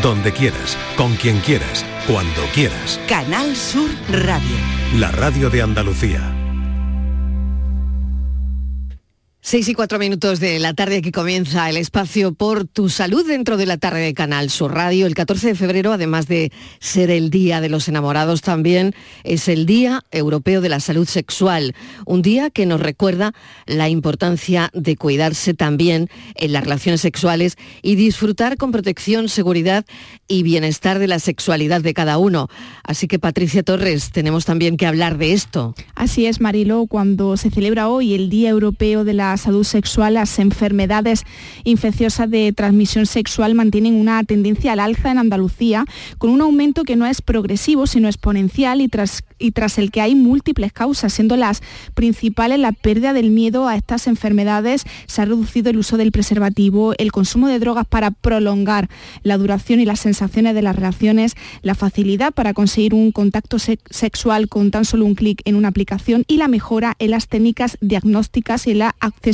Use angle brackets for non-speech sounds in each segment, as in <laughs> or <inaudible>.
donde quieras, con quien quieras, cuando quieras. Canal Sur Radio. La radio de Andalucía. 6 y 4 minutos de la tarde que comienza el espacio por tu salud dentro de la tarde de Canal Sur Radio. El 14 de febrero, además de ser el Día de los Enamorados, también es el Día Europeo de la Salud Sexual. Un día que nos recuerda la importancia de cuidarse también en las relaciones sexuales y disfrutar con protección, seguridad y bienestar de la sexualidad de cada uno. Así que, Patricia Torres, tenemos también que hablar de esto. Así es, Marilo, cuando se celebra hoy el Día Europeo de la salud sexual, las enfermedades. Infecciosas de transmisión sexual mantienen una tendencia al alza en Andalucía, con un aumento que no es progresivo, sino exponencial y tras, y tras el que hay múltiples causas, siendo las principales la pérdida del miedo a estas enfermedades, se ha reducido el uso del preservativo, el consumo de drogas para prolongar la duración y las sensaciones de las relaciones, la facilidad para conseguir un contacto sexual con tan solo un clic en una aplicación y la mejora en las técnicas diagnósticas y la accesibilidad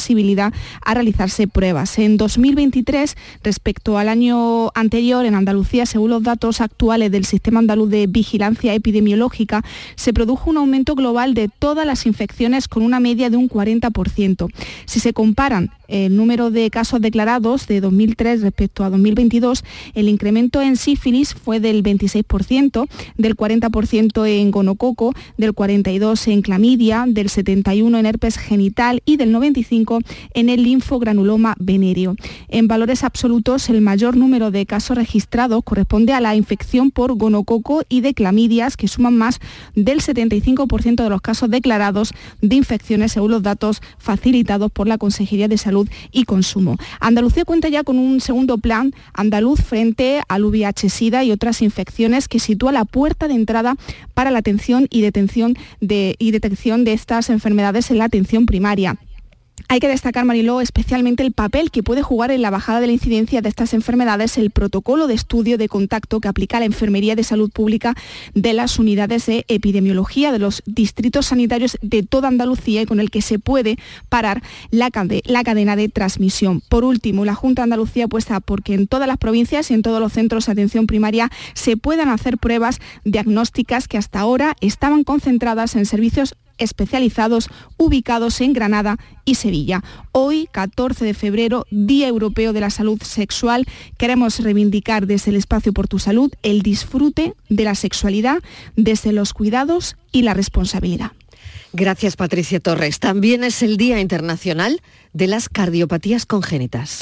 a realizarse pruebas. En 2023, respecto al año anterior, en Andalucía, según los datos actuales del Sistema Andaluz de Vigilancia Epidemiológica, se produjo un aumento global de todas las infecciones con una media de un 40%. Si se comparan el número de casos declarados de 2003 respecto a 2022, el incremento en sífilis fue del 26%, del 40% en gonococo, del 42% en clamidia, del 71% en herpes genital y del 95% en el linfogranuloma venéreo. En valores absolutos, el mayor número de casos registrados corresponde a la infección por gonococo y de clamidias, que suman más del 75% de los casos declarados de infecciones según los datos facilitados por la Consejería de Salud y Consumo. Andalucía cuenta ya con un segundo plan andaluz frente al VIH-Sida y otras infecciones que sitúa la puerta de entrada para la atención y, detención de, y detección de estas enfermedades en la atención primaria. Hay que destacar, Mariló, especialmente el papel que puede jugar en la bajada de la incidencia de estas enfermedades el protocolo de estudio de contacto que aplica la Enfermería de Salud Pública de las unidades de epidemiología de los distritos sanitarios de toda Andalucía y con el que se puede parar la, cadena de transmisión. Por último, la Junta de Andalucía apuesta porque en todas las provincias y en todos los centros de atención primaria se puedan hacer pruebas diagnósticas que hasta ahora estaban concentradas en servicios especializados ubicados en Granada y Sevilla. Hoy, 14 de febrero, Día Europeo de la Salud Sexual, queremos reivindicar desde el espacio por tu salud el disfrute de la sexualidad desde los cuidados y la responsabilidad. Gracias Patricia Torres. También es el Día Internacional de las Cardiopatías Congénitas.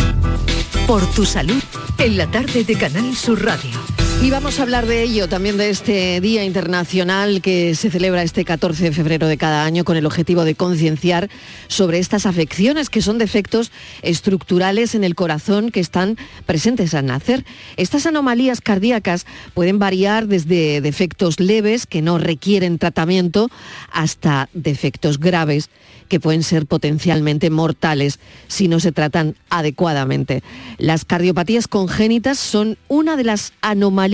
Por tu salud, en la tarde de Canal Sur Radio. Y vamos a hablar de ello, también de este Día Internacional que se celebra este 14 de febrero de cada año con el objetivo de concienciar sobre estas afecciones que son defectos estructurales en el corazón que están presentes al nacer. Estas anomalías cardíacas pueden variar desde defectos leves que no requieren tratamiento hasta defectos graves que pueden ser potencialmente mortales si no se tratan adecuadamente. Las cardiopatías congénitas son una de las anomalías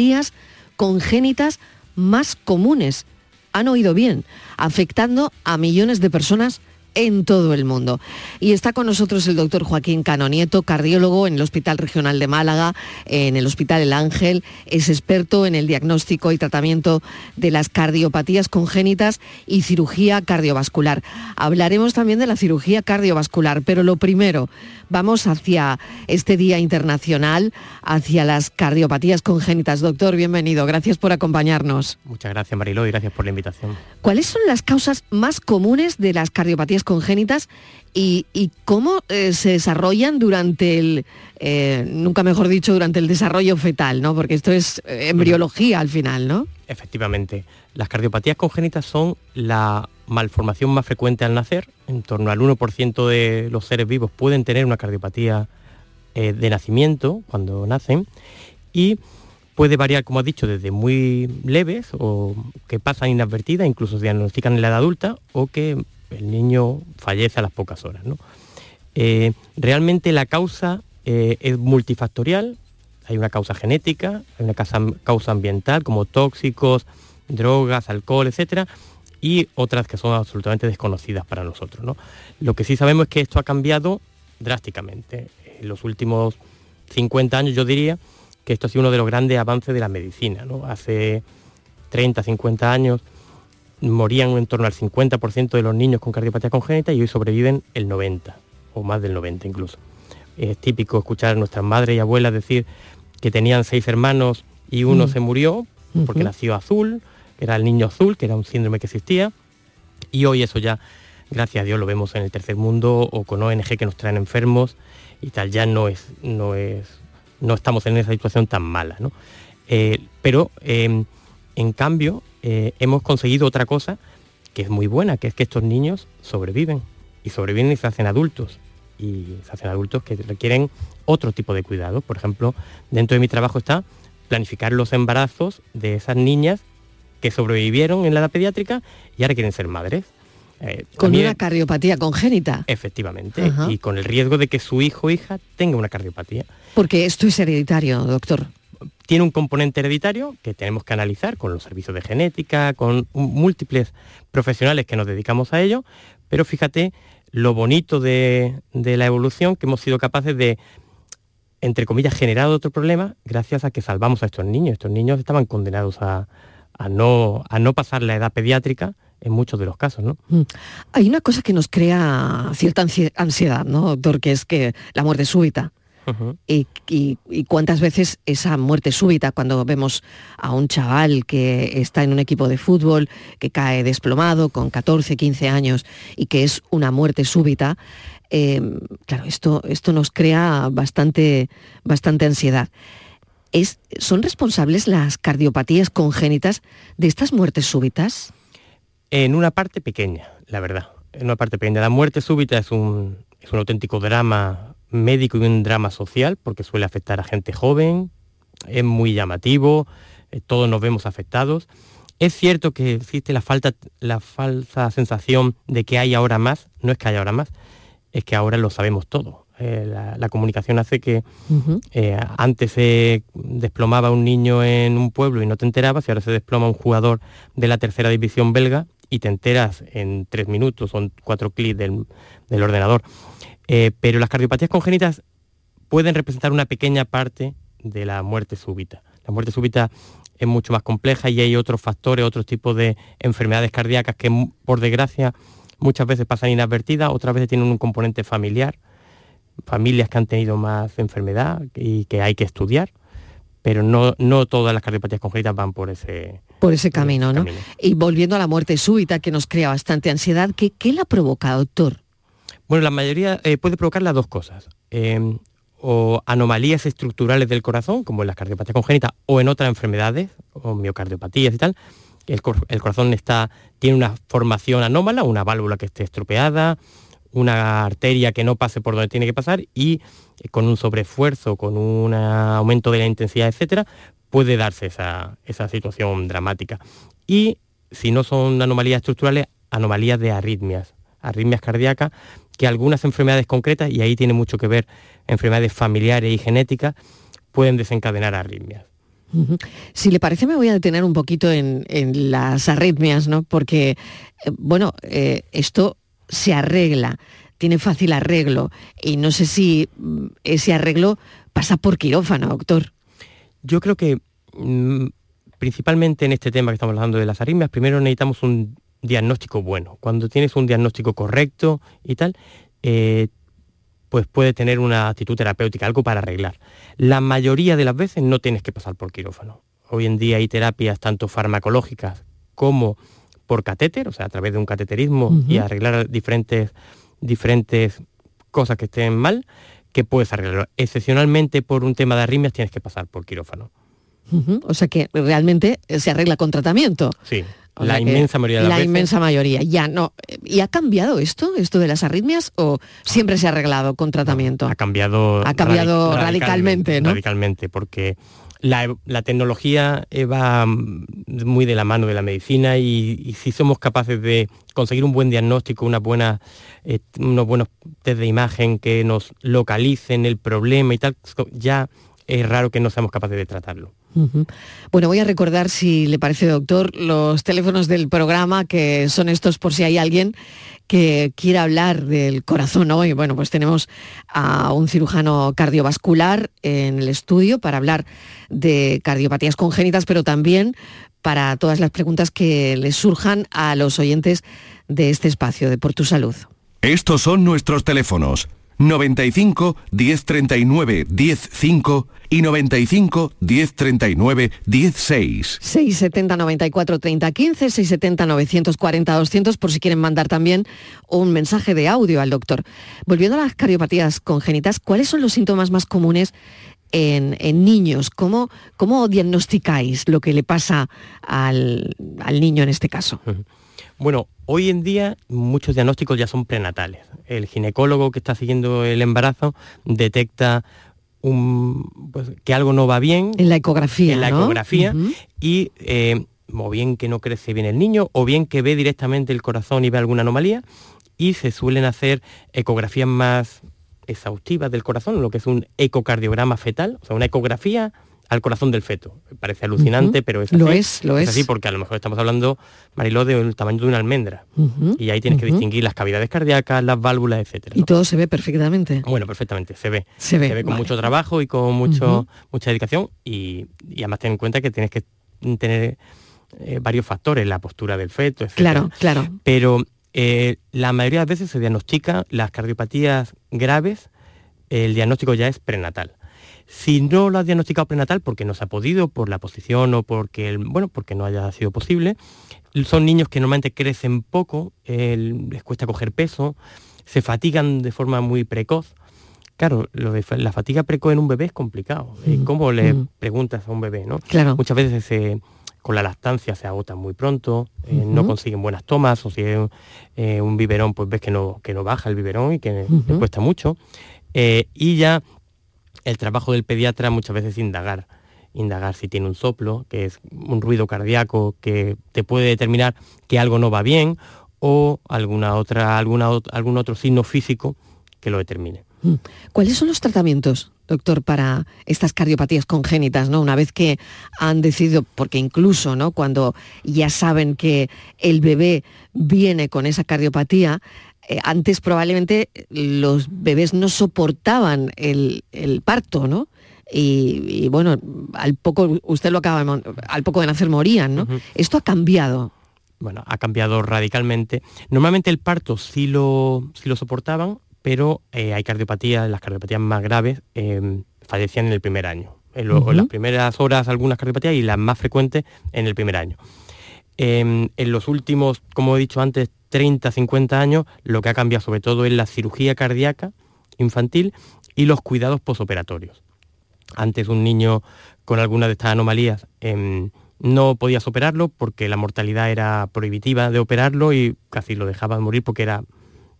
congénitas más comunes. Han oído bien, afectando a millones de personas en todo el mundo. Y está con nosotros el doctor Joaquín Canonieto, cardiólogo en el Hospital Regional de Málaga, en el Hospital El Ángel, es experto en el diagnóstico y tratamiento de las cardiopatías congénitas y cirugía cardiovascular. Hablaremos también de la cirugía cardiovascular, pero lo primero, vamos hacia este Día Internacional, hacia las cardiopatías congénitas. Doctor, bienvenido, gracias por acompañarnos. Muchas gracias Mariló y gracias por la invitación. ¿Cuáles son las causas más comunes de las cardiopatías congénitas y, cómo eh, se desarrollan durante el, eh, nunca mejor dicho, durante el desarrollo fetal, ¿no? Porque esto es eh, embriología al final, ¿no? Efectivamente. Las cardiopatías congénitas son la malformación más frecuente al nacer. En torno al 1% de los seres vivos pueden tener una cardiopatía de nacimiento cuando nacen. Y puede variar, como has dicho, desde muy leves o que pasan inadvertidas, incluso se diagnostican en la edad adulta, o que el niño fallece a las pocas horas. Eh, realmente la causa eh, es multifactorial, hay una causa genética, hay una causa, ambiental como tóxicos, drogas, alcohol, etcétera, y otras que son absolutamente desconocidas para nosotros. Lo que sí sabemos es que esto ha cambiado drásticamente. En los últimos 50 años, yo diría, que esto ha sido uno de los grandes avances de la medicina. ¿no? Hace 30, 50 años morían en torno al 50% de los niños con cardiopatía congénita y hoy sobreviven el 90% o más del 90% incluso. Es típico escuchar a nuestras madres y abuelas decir que tenían seis hermanos y uno mm. se murió porque nació azul, que era el niño azul, que era un síndrome que existía, y hoy eso ya, gracias a Dios, lo vemos en el tercer mundo o con ONG que nos traen enfermos y tal, ya no es, no es, no estamos en esa situación tan mala, ¿no? Eh, pero em, en cambio eh, hemos conseguido otra cosa que es muy buena, que es que estos niños sobreviven y sobreviven y se hacen adultos y se hacen adultos que requieren otro tipo de cuidado. Por ejemplo, dentro de mi trabajo está planificar los embarazos de esas niñas que sobrevivieron en la edad pediátrica y ahora quieren ser madres. Eh, con una cardiopatía congénita. Efectivamente, y con el riesgo de que su hijo o hija tenga una cardiopatía. Porque esto es hereditario, doctor tiene un componente hereditario que tenemos que analizar con los servicios de genética, con múltiples profesionales que nos dedicamos a ello, pero fíjate lo bonito de, la evolución que hemos sido capaces de, entre comillas, generar otro problema gracias a que salvamos a estos niños. Estos niños estaban condenados a, no, pasar la edad pediátrica en muchos de los casos, ¿no? Mm. Hay una cosa que nos crea cierta ansiedad, ¿no, doctor? Que es que la muerte súbita y, cuántas veces esa muerte súbita, cuando vemos a un chaval que está en un equipo de fútbol, que cae desplomado con 14, 15 años y que es una muerte súbita, em, claro, esto, esto nos crea bastante, bastante ansiedad. Es, ¿Son responsables las cardiopatías congénitas de estas muertes súbitas? En una parte pequeña, la verdad. En una parte pequeña. La muerte súbita es un, es un auténtico drama médico y un drama social, porque suele afectar a gente joven, es muy llamativo, eh, todos nos vemos afectados. Es cierto que existe la, falta, la falsa sensación de que hay ahora más, no es que haya ahora más, es que ahora lo sabemos todo. Eh, la, comunicación hace que eh, antes se desplomaba un niño en un pueblo y no te enterabas, y ahora se desploma un jugador de la tercera división belga y te enteras en tres minutos, son cuatro clics del, del ordenador. Eh, pero las cardiopatías congénitas pueden representar una pequeña parte de la muerte súbita. La muerte súbita es mucho más compleja y hay otros factores, otros tipos de enfermedades cardíacas que por desgracia muchas veces pasan inadvertidas, otras veces tienen un componente familiar, familias que han tenido más enfermedad y que hay que estudiar, pero no, no todas las cardiopatías congénitas van por ese, por ese camino, ¿no? Y volviendo a la muerte súbita que nos crea bastante ansiedad, ¿qué, qué la provoca, doctor? Bueno, la mayoría eh, puede provocar las dos cosas. Em, o anomalías estructurales del corazón, como en la cardiopatía congénita, o en otras enfermedades, o miocardiopatías y tal. El, corazón está, tiene una formación anómala, una válvula que esté estropeada, una arteria que no pase por donde tiene que pasar y eh, con un sobreesfuerzo, con un aumento de la intensidad, etcétera, puede darse esa, esa situación dramática. Y si no son anomalías estructurales, anomalías de arritmias, arritmias cardíacas que algunas enfermedades concretas, y ahí tiene mucho que ver enfermedades familiares y genéticas, pueden desencadenar arritmias. Si le parece, me voy a detener un poquito en, las arritmias, ¿no? Porque, eh, bueno, eh, esto se arregla, tiene fácil arreglo, y no sé si mm, ese arreglo pasa por quirófano, doctor. Yo creo que mm, principalmente en este tema que estamos hablando de las arritmias, primero necesitamos un diagnóstico bueno. Cuando tienes un diagnóstico correcto y tal, eh, pues puede tener una actitud terapéutica, algo para arreglar. La mayoría de las veces no tienes que pasar por quirófano. Hoy en día hay terapias tanto farmacológicas como por catéter, o sea, a través de un cateterismo y arreglar diferentes, diferentes cosas que estén mal, que puedes arreglar. Excepcionalmente por un tema de arritmias tienes que pasar por quirófano. O sea que realmente se arregla con tratamiento. Sí la inmensa mayoría de La inmensa mayoría, ya no. ¿Y ha cambiado esto, esto de las arritmias, o siempre se ha arreglado con tratamiento? Ha cambiado, ha cambiado radicalmente, ¿no? Radicalmente, porque la, tecnología va muy de la mano de la medicina y, si somos capaces de conseguir un buen diagnóstico, una buena, eh, unos buenos test de imagen que nos localicen el problema y tal, ya es raro que no seamos capaces de tratarlo. Bueno, voy a recordar, si le parece, doctor, los teléfonos del programa, que son estos por si hay alguien que quiera hablar del corazón hoy. Bueno, pues tenemos a un cirujano cardiovascular en el estudio para hablar de cardiopatías congénitas, pero también para todas las preguntas que les surjan a los oyentes de este espacio de Por Tu Salud. Estos son nuestros teléfonos 95 1039 105 y 95 1039 16. 670 94 30 15, 670 940 200 por si quieren mandar también un mensaje de audio al doctor. Volviendo a las cardiopatías congénitas, ¿cuáles son los síntomas más comunes en, niños? ¿Cómo, ¿Cómo diagnosticáis lo que le pasa al, al niño en este caso? <laughs> Bueno, hoy en día muchos diagnósticos ya son prenatales. El ginecólogo que está siguiendo el embarazo detecta pues, que algo no va bien. En la ecografía. En la ecografía. Y eh, o bien que no crece bien el niño, o bien que ve directamente el corazón y ve alguna anomalía. Y se suelen hacer ecografías más exhaustivas del corazón, lo que es un ecocardiograma fetal, o sea, una ecografía al corazón del feto. Parece alucinante, pero es así. Lo es, lo es. así porque a lo mejor estamos hablando, Mariló, del tamaño de una almendra. Y ahí tienes que distinguir las cavidades cardíacas, las válvulas, etcétera. Y todo se ve perfectamente. Bueno, perfectamente, se ve. Se ve, se ve con mucho trabajo y con mucho, mucha dedicación y, además ten en cuenta que tienes que tener eh, varios factores, la postura del feto, etc. Claro, claro. Pero eh, la mayoría de veces se diagnostica las cardiopatías graves, el diagnóstico ya es prenatal. Si no lo ha diagnosticado prenatal porque no se ha podido, por la posición o porque, bueno, porque no haya sido posible, son niños que normalmente crecen poco, les cuesta coger peso, se fatigan de forma muy precoz. Claro, lo de la fatiga precoz en un bebé es complicado. Eh, mm, ¿Cómo le mm. preguntas a un bebé? ¿no? Claro. Muchas veces con la lactancia se agotan muy pronto, eh, no consiguen buenas tomas, o si es eh, un biberón, pues ves que no, que no baja el biberón y que le cuesta mucho. y ya el trabajo del pediatra muchas veces es indagar, indagar si tiene un soplo, que es un ruido cardíaco que te puede determinar que algo no va bien o alguna otra, alguna, algún otro signo físico que lo determine. Mm. ¿Cuáles son los tratamientos, doctor, para estas cardiopatías congénitas, ¿no? Una vez que han decidido, porque incluso, ¿no? Cuando ya saben que el bebé viene con esa cardiopatía, eh, antes probablemente los bebés no soportaban el, parto, ¿no? Y, bueno, al poco, usted lo acaba, al poco de nacer morían, ¿no? Esto ha cambiado. Bueno, ha cambiado radicalmente. Normalmente el parto sí lo, sí lo soportaban, pero eh, hay cardiopatías, las cardiopatías más graves em, fallecían en el primer año. En, las primeras horas algunas cardiopatías y las más frecuentes en el primer año. En los últimos, como he dicho antes, 30, 50 años, lo que ha cambiado sobre todo es la cirugía cardíaca infantil y los cuidados posoperatorios. Antes un niño con alguna de estas anomalías em, no podías operarlo porque la mortalidad era prohibitiva de operarlo y casi lo dejaban morir porque era,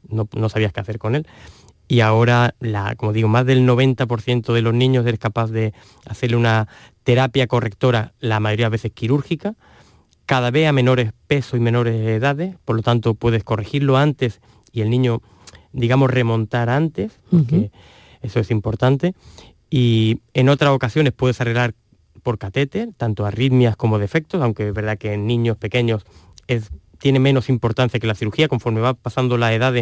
no, sabías qué hacer con él. Y ahora, como digo, más del 90% de los niños eres capaz de hacerle una terapia correctora, la mayoría de veces quirúrgica, cada vez a menores pesos y menores edades, por lo tanto puedes corregirlo antes y el niño, digamos, remontar antes, porque eso es importante. Y en otras ocasiones puedes arreglar por catéter, tanto arritmias como defectos, aunque es verdad que en niños pequeños es, tiene menos importancia que la cirugía, conforme va pasando la edad,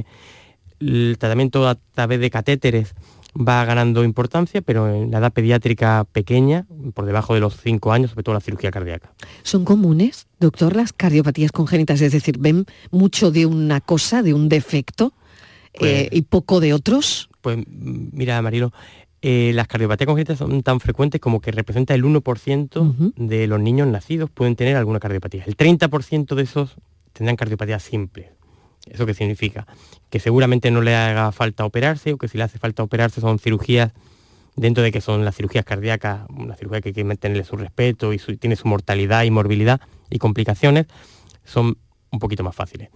el tratamiento a través de catéteres va ganando importancia, pero en la edad pediátrica pequeña, por debajo de los 5 años, sobre todo la cirugía cardíaca. ¿Son comunes, doctor, las cardiopatías congénitas? Es decir, ¿ven mucho de una cosa, de un defecto, eh, pues y poco de otros? Pues mira, Marilo, eh, las cardiopatías congénitas son tan frecuentes como que representa el 1% de los niños nacidos pueden tener alguna cardiopatía. El 30% de esos tendrán cardiopatía simple. ¿Eso qué significa? Que seguramente no le haga falta operarse o que si le hace falta operarse son cirugías, dentro de que son las cirugías cardíacas, una cirugía que hay que mantenerle su respeto y tiene su mortalidad y morbilidad y complicaciones, son un poquito más fáciles.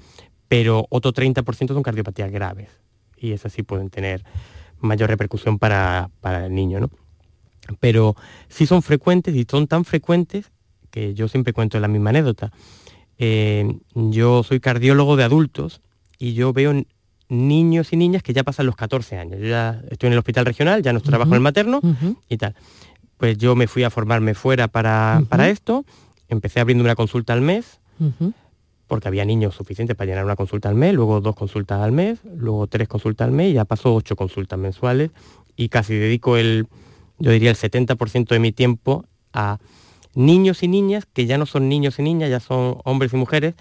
Pero otro 30% son cardiopatías graves y esas sí pueden tener mayor repercusión para, el niño. ¿no? Pero sí son frecuentes y son tan frecuentes que yo siempre cuento la misma anécdota. Eh, yo soy cardiólogo de adultos y yo veo niños y niñas que ya pasan los 14 años. Yo ya estoy en el hospital regional, ya no trabajo en el materno y tal. pues yo me fui a formarme fuera para, para esto, empecé abriendo una consulta al mes, porque había niños suficientes para llenar una consulta al mes, luego dos consultas al mes, luego tres consultas al mes y ya pasó ocho consultas mensuales y casi dedico el, yo diría el 70% de mi tiempo a niños y niñas que ya no son niños y niñas, ya son hombres y mujeres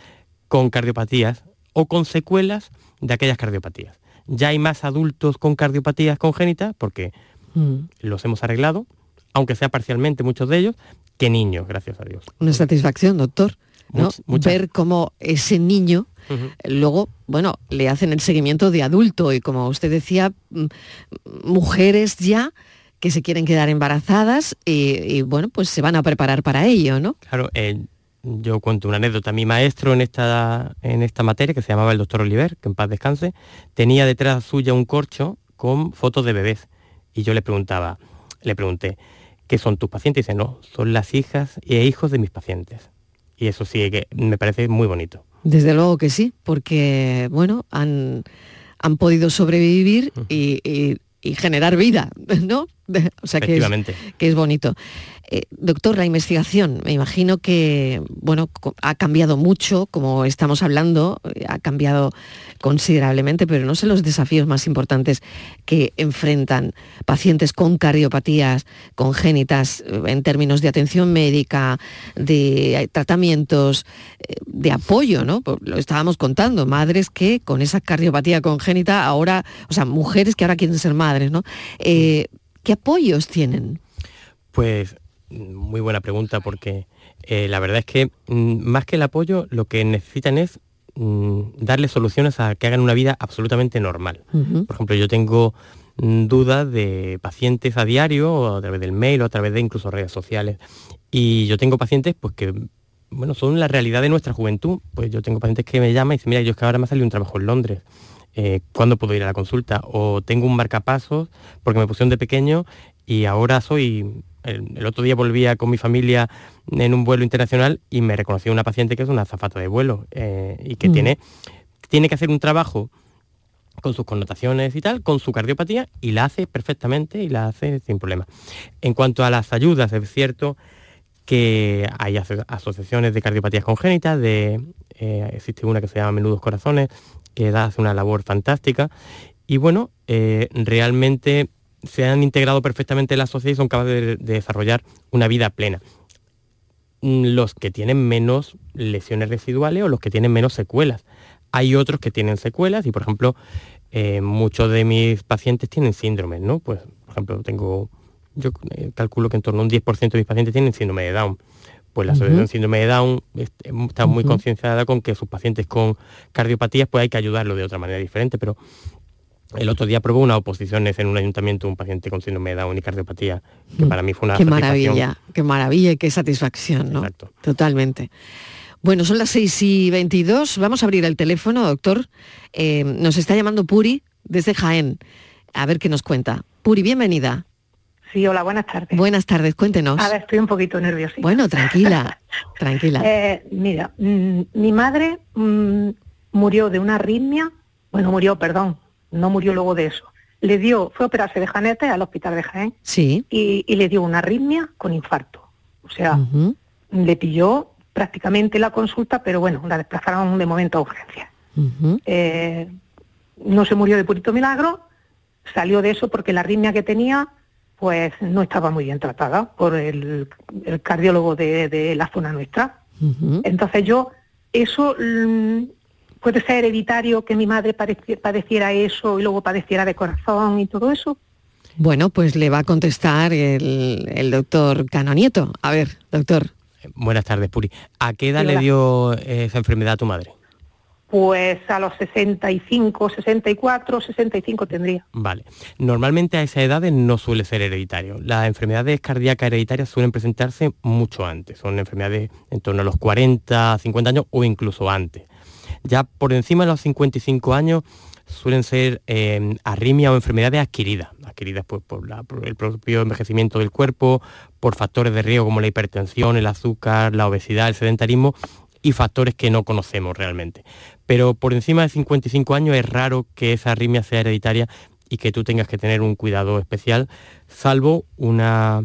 con cardiopatías o con secuelas de aquellas cardiopatías. Ya hay más adultos con cardiopatías congénitas porque mm. los hemos arreglado, aunque sea parcialmente muchos de ellos, que niños, gracias a Dios. Una satisfacción, doctor, ¿no? Ver cómo ese niño Luego, bueno, le hacen el seguimiento de adulto y como usted decía, mm, mujeres ya que se quieren quedar embarazadas y, bueno, pues se van a preparar para ello, ¿no? Claro, eh, yo cuento una anécdota. Mi maestro en esta, en esta materia, que se llamaba el doctor Oliver, que en paz descanse, tenía detrás suya un corcho con fotos de bebés. Y yo le preguntaba, le pregunté, ¿qué son tus pacientes? Y dice, no, son las hijas e hijos de mis pacientes. Y eso sí que me parece muy bonito. Desde luego que sí, porque bueno, han, han podido sobrevivir y, generar vida, <laughs> ¿no? O sea que es, que es bonito. Eh, doctor, la investigación, me imagino que bueno, ha cambiado mucho, como estamos hablando, eh, ha cambiado considerablemente, pero no sé los desafíos más importantes que enfrentan pacientes con cardiopatías congénitas eh, en términos de atención médica, de tratamientos, de apoyo, ¿no? Lo estábamos contando, madres que con esa cardiopatía congénita ahora, o sea, mujeres que ahora quieren ser madres, ¿no? ¿Qué apoyos tienen? Pues muy buena pregunta porque eh, la verdad es que mm, más que el apoyo lo que necesitan es mm, darle soluciones a que hagan una vida absolutamente normal. Por ejemplo, yo tengo mm, dudas de pacientes a diario, o a través del mail o a través de incluso redes sociales. Y yo tengo pacientes pues que bueno, son la realidad de nuestra juventud. Pues yo tengo pacientes que me llaman y dicen, mira, yo es que ahora me ha salido un trabajo en Londres. Eh, ¿Cuándo puedo ir a la consulta? O tengo un marcapasos porque me pusieron de pequeño y ahora soy el, otro día volvía con mi familia en un vuelo internacional y me reconoció una paciente que es una azafata de vuelo eh, y que mm. tiene, tiene que hacer un trabajo con sus connotaciones y tal, con su cardiopatía y la hace perfectamente y la hace sin problema. En cuanto a las ayudas, es cierto que hay asociaciones de cardiopatías congénitas, de, eh, existe una que se llama Menudos Corazones, que hace una labor fantástica. Y bueno, eh, realmente se han integrado perfectamente en la sociedad y son capaces de, desarrollar una vida plena. Mm, los que tienen menos lesiones residuales o los que tienen menos secuelas. Hay otros que tienen secuelas y, por ejemplo, eh, muchos de mis pacientes tienen síndromes, ¿no? Pues, por ejemplo, tengo, yo eh, calculo que en torno a un 10% de mis pacientes tienen síndrome de Down. Pues la asociación síndrome de Down está muy concienciada con que sus pacientes con cardiopatías pues hay que ayudarlo de otra manera diferente, pero el otro día probó una oposición en un ayuntamiento un paciente con síndrome de Down y cardiopatía, que mm. para mí fue una Qué maravilla, qué maravilla y qué satisfacción, ¿no? Exacto. Totalmente. Bueno, son las 6 y 22. Vamos a abrir el teléfono, doctor. Eh, nos está llamando Puri desde Jaén. A ver qué nos cuenta. Puri, bienvenida. Sí, hola, buenas tardes. Buenas tardes, cuéntenos. A ver, estoy un poquito nerviosa. Bueno, tranquila, <laughs> tranquila. Eh, mira, mm, mi madre mm, murió de una arritmia, bueno, murió, perdón, no murió luego de eso. Le dio, fue a operarse de Janete al hospital de Jaén sí. y, le dio una arritmia con infarto. O sea, le pilló prácticamente la consulta, pero bueno, la desplazaron de momento a urgencia. Eh, no se murió de purito milagro, salió de eso porque la arritmia que tenía pues no estaba muy bien tratada por el, cardiólogo de, la zona nuestra. Entonces yo, eso mm, ¿Puede ser hereditario que mi madre padeciera eso y luego padeciera de corazón y todo eso? Bueno, pues le va a contestar el, doctor Canonieto. A ver, doctor. Buenas tardes, Puri. ¿A qué edad le dio esa enfermedad a tu madre? Pues a los 65, 64, 65 tendría. Vale. Normalmente a esas edades no suele ser hereditario. Las enfermedades cardíacas hereditarias suelen presentarse mucho antes. Son enfermedades en torno a los 40, 50 años o incluso antes. Ya por encima de los 55 años suelen ser eh, o enfermedades adquiridas, adquiridas pues, por, el propio envejecimiento del cuerpo, por factores de riesgo como la hipertensión, el azúcar, la obesidad, el sedentarismo y factores que no conocemos realmente. Pero por encima de 55 años es raro que esa arritmia sea hereditaria y que tú tengas que tener un cuidado especial, salvo una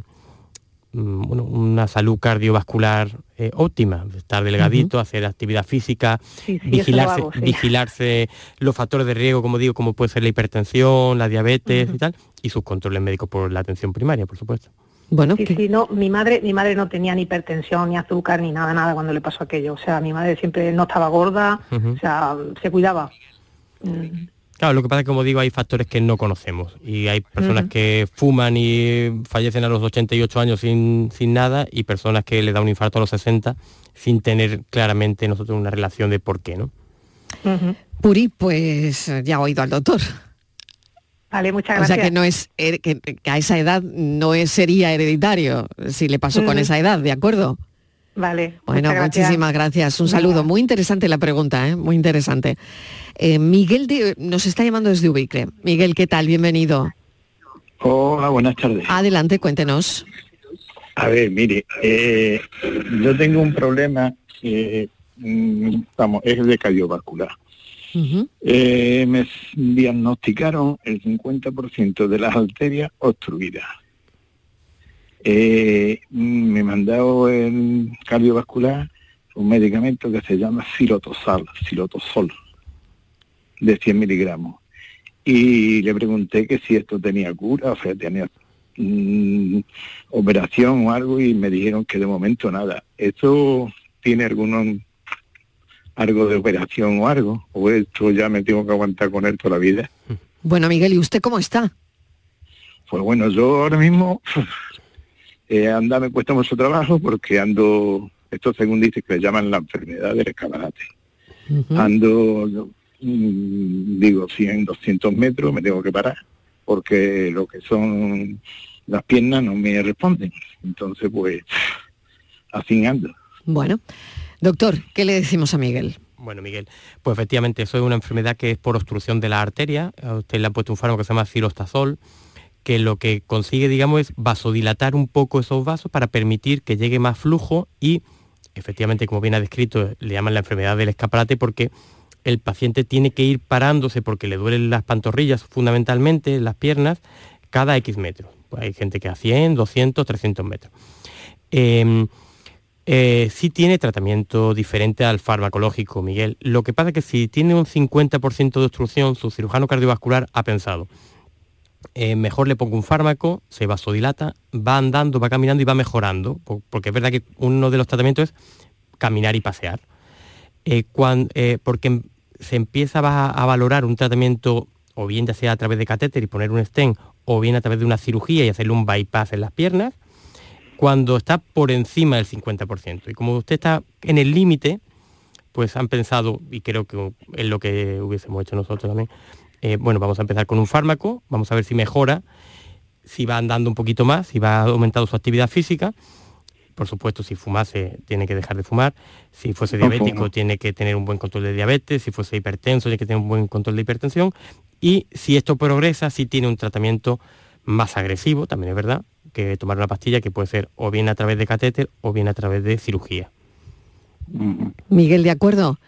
mm, una salud cardiovascular eh, óptima, estar delgadito, hacer actividad física, vigilarse, vigilarse los factores de riesgo, como digo, como puede ser la hipertensión, la diabetes y tal, y sus controles médicos por la atención primaria, por supuesto. Bueno, sí, sí, no, mi madre, mi madre no tenía ni hipertensión, ni azúcar, ni nada, nada cuando le pasó aquello. O sea, mi madre siempre no estaba gorda, o sea, se cuidaba. Mm. Claro, lo que pasa es que, como digo, hay factores que no conocemos y hay personas que fuman y fallecen a los 88 años sin, sin, nada y personas que le da un infarto a los 60 sin tener claramente nosotros una relación de por qué, ¿no? Puri, pues ya ha oído al doctor. Vale, muchas gracias. O sea que no es que, a esa edad no es, sería hereditario si le pasó con esa edad, ¿de acuerdo? Vale. Bueno, muchísimas gracias. Un saludo. Muy interesante la pregunta, ¿eh? muy interesante. Eh, Miguel nos está llamando desde Ubique. Miguel, ¿qué tal? Bienvenido. Hola, buenas tardes. Adelante, cuéntenos. A ver, mire, eh, yo tengo un problema, mm, vamos, es de cardiovascular. Me diagnosticaron el 50% de las arterias obstruidas. Eh, me mandado el cardiovascular un medicamento que se llama silotosal, silotosol, de 100 miligramos. Y le pregunté que si esto tenía cura, o sea, tenía mm, operación o algo, y me dijeron que de momento nada. ¿Esto tiene algún algo de operación o algo? ¿O esto ya me tengo que aguantar con él toda la vida? Bueno, Miguel, ¿y usted cómo está? Pues bueno, yo ahora mismo <laughs> eh, anda me cuesta mucho trabajo porque ando, esto según dice que le llaman la enfermedad del escaparate. Ando, mm, digo, 100, 200 metros me tengo que parar porque lo que son las piernas no me responden. Entonces, pues, así ando. Bueno, doctor, ¿qué le decimos a Miguel? Bueno, Miguel, pues efectivamente eso es una enfermedad que es por obstrucción de la arteria. A usted le han puesto un fármaco que se llama cirostazol, que lo que consigue, digamos, es vasodilatar un poco esos vasos para permitir que llegue más flujo y, efectivamente, como bien ha descrito, le llaman la enfermedad del escaparate porque el paciente tiene que ir parándose porque le duelen las pantorrillas fundamentalmente, las piernas, cada X metros. Pues hay gente que a 100, 200, 300 metros. Em, eh, sí tiene tratamiento diferente al farmacológico, Miguel. Lo que pasa es que si tiene un 50% de obstrucción, su cirujano cardiovascular ha pensado, eh, mejor le pongo un fármaco, se vasodilata, va andando, va caminando y va mejorando, porque es verdad que uno de los tratamientos es caminar y pasear. Eh, eh, porque se empieza a, valorar un tratamiento, o bien ya sea a través de catéter y poner un stent, o bien a través de una cirugía y hacerle un bypass en las piernas, cuando está por encima del 50%. Y como usted está en el límite, pues han pensado, y creo que es lo que hubiésemos hecho nosotros también, eh, bueno, vamos a empezar con un fármaco, vamos a ver si mejora, si va andando un poquito más, si va aumentando su actividad física. Por supuesto, si fumase, tiene que dejar de fumar. Si fuese diabético, tiene que tener un buen control de diabetes. Si fuese hipertenso, tiene que tener un buen control de hipertensión. Y si esto progresa, si tiene un tratamiento más agresivo, también es verdad, que tomar una pastilla que puede ser o bien a través de catéter o bien a través de cirugía. Miguel, ¿de acuerdo?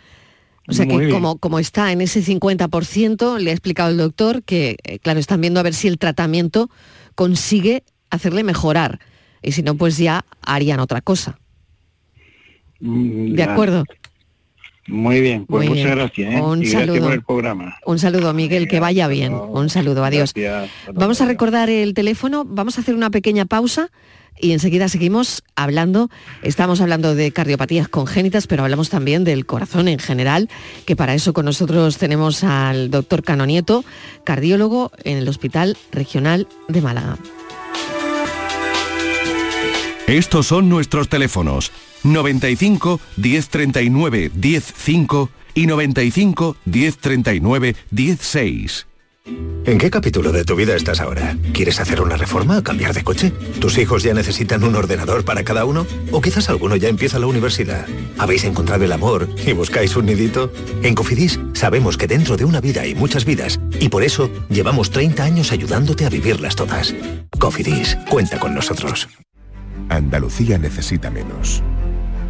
O sea que como, como está en ese 50%, le ha explicado el doctor que, eh, claro, están viendo a ver si el tratamiento consigue hacerle mejorar. Y si no, pues ya harían otra cosa. Mm, ¿De acuerdo? Muy bien, pues muchas gracias. ¿eh? Un saludo. por el programa. Un saludo, Miguel, que vaya bien. Un saludo, adiós. Vamos a recordar el teléfono, vamos a hacer una pequeña pausa y enseguida seguimos hablando, estamos hablando de cardiopatías congénitas, pero hablamos también del corazón en general, que para eso con nosotros tenemos al doctor Cano Nieto, cardiólogo en el Hospital Regional de Málaga. Estos son nuestros teléfonos 95 1039 105 y 95 1039 16. ¿En qué capítulo de tu vida estás ahora? ¿Quieres hacer una reforma o cambiar de coche? ¿Tus hijos ya necesitan un ordenador para cada uno? ¿O quizás alguno ya empieza la universidad? ¿Habéis encontrado el amor y buscáis un nidito? En Cofidis sabemos que dentro de una vida hay muchas vidas y por eso llevamos 30 años ayudándote a vivirlas todas. Cofidis, cuenta con nosotros. Andalucía necesita menos.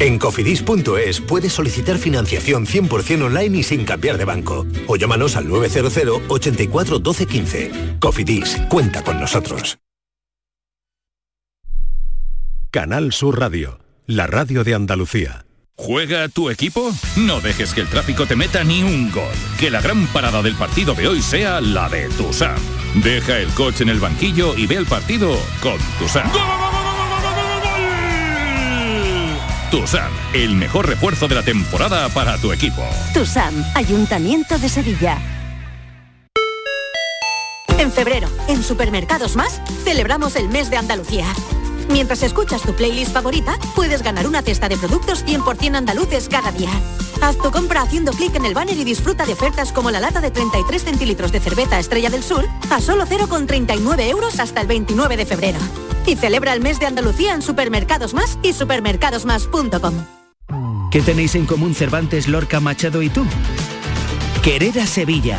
En cofidis.es puedes solicitar financiación 100% online y sin cambiar de banco. O llámanos al 900 84 12 15. Cofidis, cuenta con nosotros. Canal Sur Radio, la radio de Andalucía. ¿Juega tu equipo? No dejes que el tráfico te meta ni un gol. Que la gran parada del partido de hoy sea la de Tusam. Deja el coche en el banquillo y ve el partido con Tusam. Tusam, el mejor refuerzo de la temporada para tu equipo. Tusam, Ayuntamiento de Sevilla. En febrero, en Supermercados Más, celebramos el mes de Andalucía. Mientras escuchas tu playlist favorita, puedes ganar una cesta de productos 100% andaluces cada día. Haz tu compra haciendo clic en el banner y disfruta de ofertas como la lata de 33 centilitros de cerveza Estrella del Sur a solo 0,39 euros hasta el 29 de febrero. Y celebra el mes de Andalucía en Supermercados Más y supermercadosmás.com. ¿Qué tenéis en común Cervantes, Lorca, Machado y tú? Querer a Sevilla.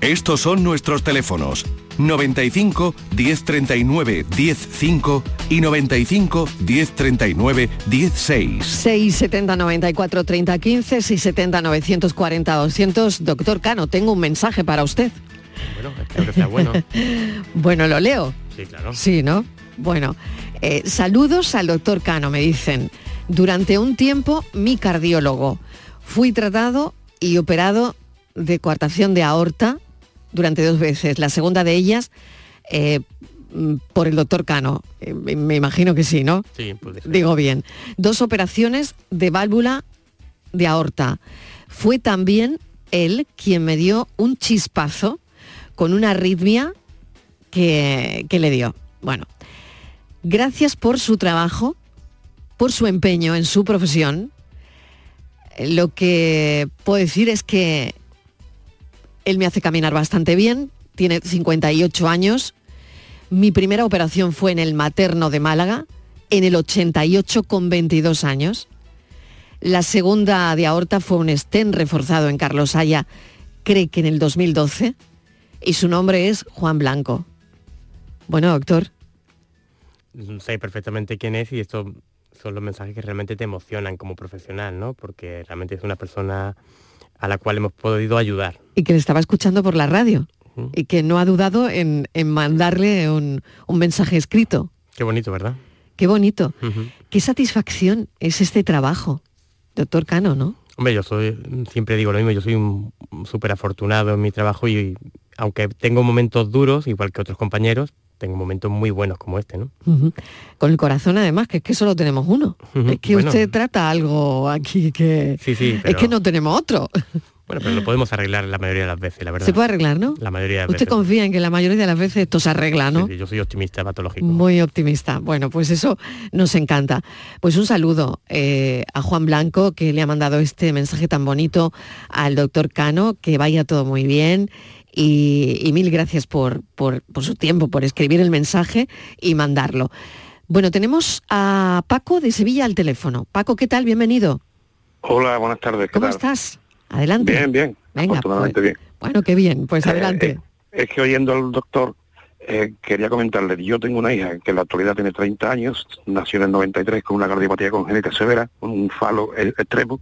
Estos son nuestros teléfonos 95 1039 105 y 95 1039 16. 670 94 30 15, 670 940 200. Doctor Cano, tengo un mensaje para usted. Bueno, espero que sea bueno. <laughs> bueno, lo leo. Sí, claro. Sí, ¿no? Bueno, eh, saludos al doctor Cano, me dicen. Durante un tiempo, mi cardiólogo. Fui tratado y operado de coartación de aorta durante dos veces. La segunda de ellas eh, mm, por el doctor Cano. Eh, me imagino que sí, ¿no? Sí, puede ser. Digo bien. Dos operaciones de válvula de aorta. Fue también él quien me dio un chispazo con una arritmia que, que le dio. Bueno, gracias por su trabajo, por su empeño en su profesión. Lo que puedo decir es que él me hace caminar bastante bien, tiene 58 años. Mi primera operación fue en el materno de Málaga, en el 88 con 22 años. La segunda de aorta fue un stent reforzado en Carlos Haya, cree que en el 2012, y su nombre es Juan Blanco. Bueno, doctor. Sé perfectamente quién es y estos son los mensajes que realmente te emocionan como profesional, ¿no? Porque realmente es una persona a la cual hemos podido ayudar. Y que le estaba escuchando por la radio y que no ha dudado en, en mandarle un, un, mensaje escrito. Qué bonito, ¿verdad? Qué bonito. Uh -huh. Qué satisfacción es este trabajo, doctor Cano, ¿no? Hombre, yo soy, siempre digo lo mismo, yo soy un súper afortunado en mi trabajo y aunque tengo momentos duros, igual que otros compañeros, tengo momentos muy buenos como este, ¿no? Uh -huh. Con el corazón además, que es que solo tenemos uno. Uh -huh. Es que bueno, usted trata algo aquí que... Sí, sí, pero... Es que no tenemos otro. Bueno, pero lo podemos arreglar la mayoría de las veces, la verdad. Se puede arreglar, ¿no? La mayoría de las Usted veces. confía en que la mayoría de las veces esto se arregla, ¿no? Sí, sí, yo soy optimista patológico. Muy optimista. Bueno, pues eso nos encanta. Pues un saludo eh, a Juan Blanco, que le ha mandado este mensaje tan bonito al doctor Cano, que vaya todo muy bien. Y, y mil gracias por, por, por su tiempo, por escribir el mensaje y mandarlo. Bueno, tenemos a Paco de Sevilla al teléfono. Paco, ¿qué tal? Bienvenido. Hola, buenas tardes. ¿qué ¿Cómo tal? estás? Adelante. Bien, bien. Venga, pues, bien. Bueno, qué bien. Pues adelante. Eh, es que oyendo al doctor, eh, quería comentarle, yo tengo una hija que en la actualidad tiene 30 años, nació en el 93 con una cardiopatía congénita severa, un falo e- extremo,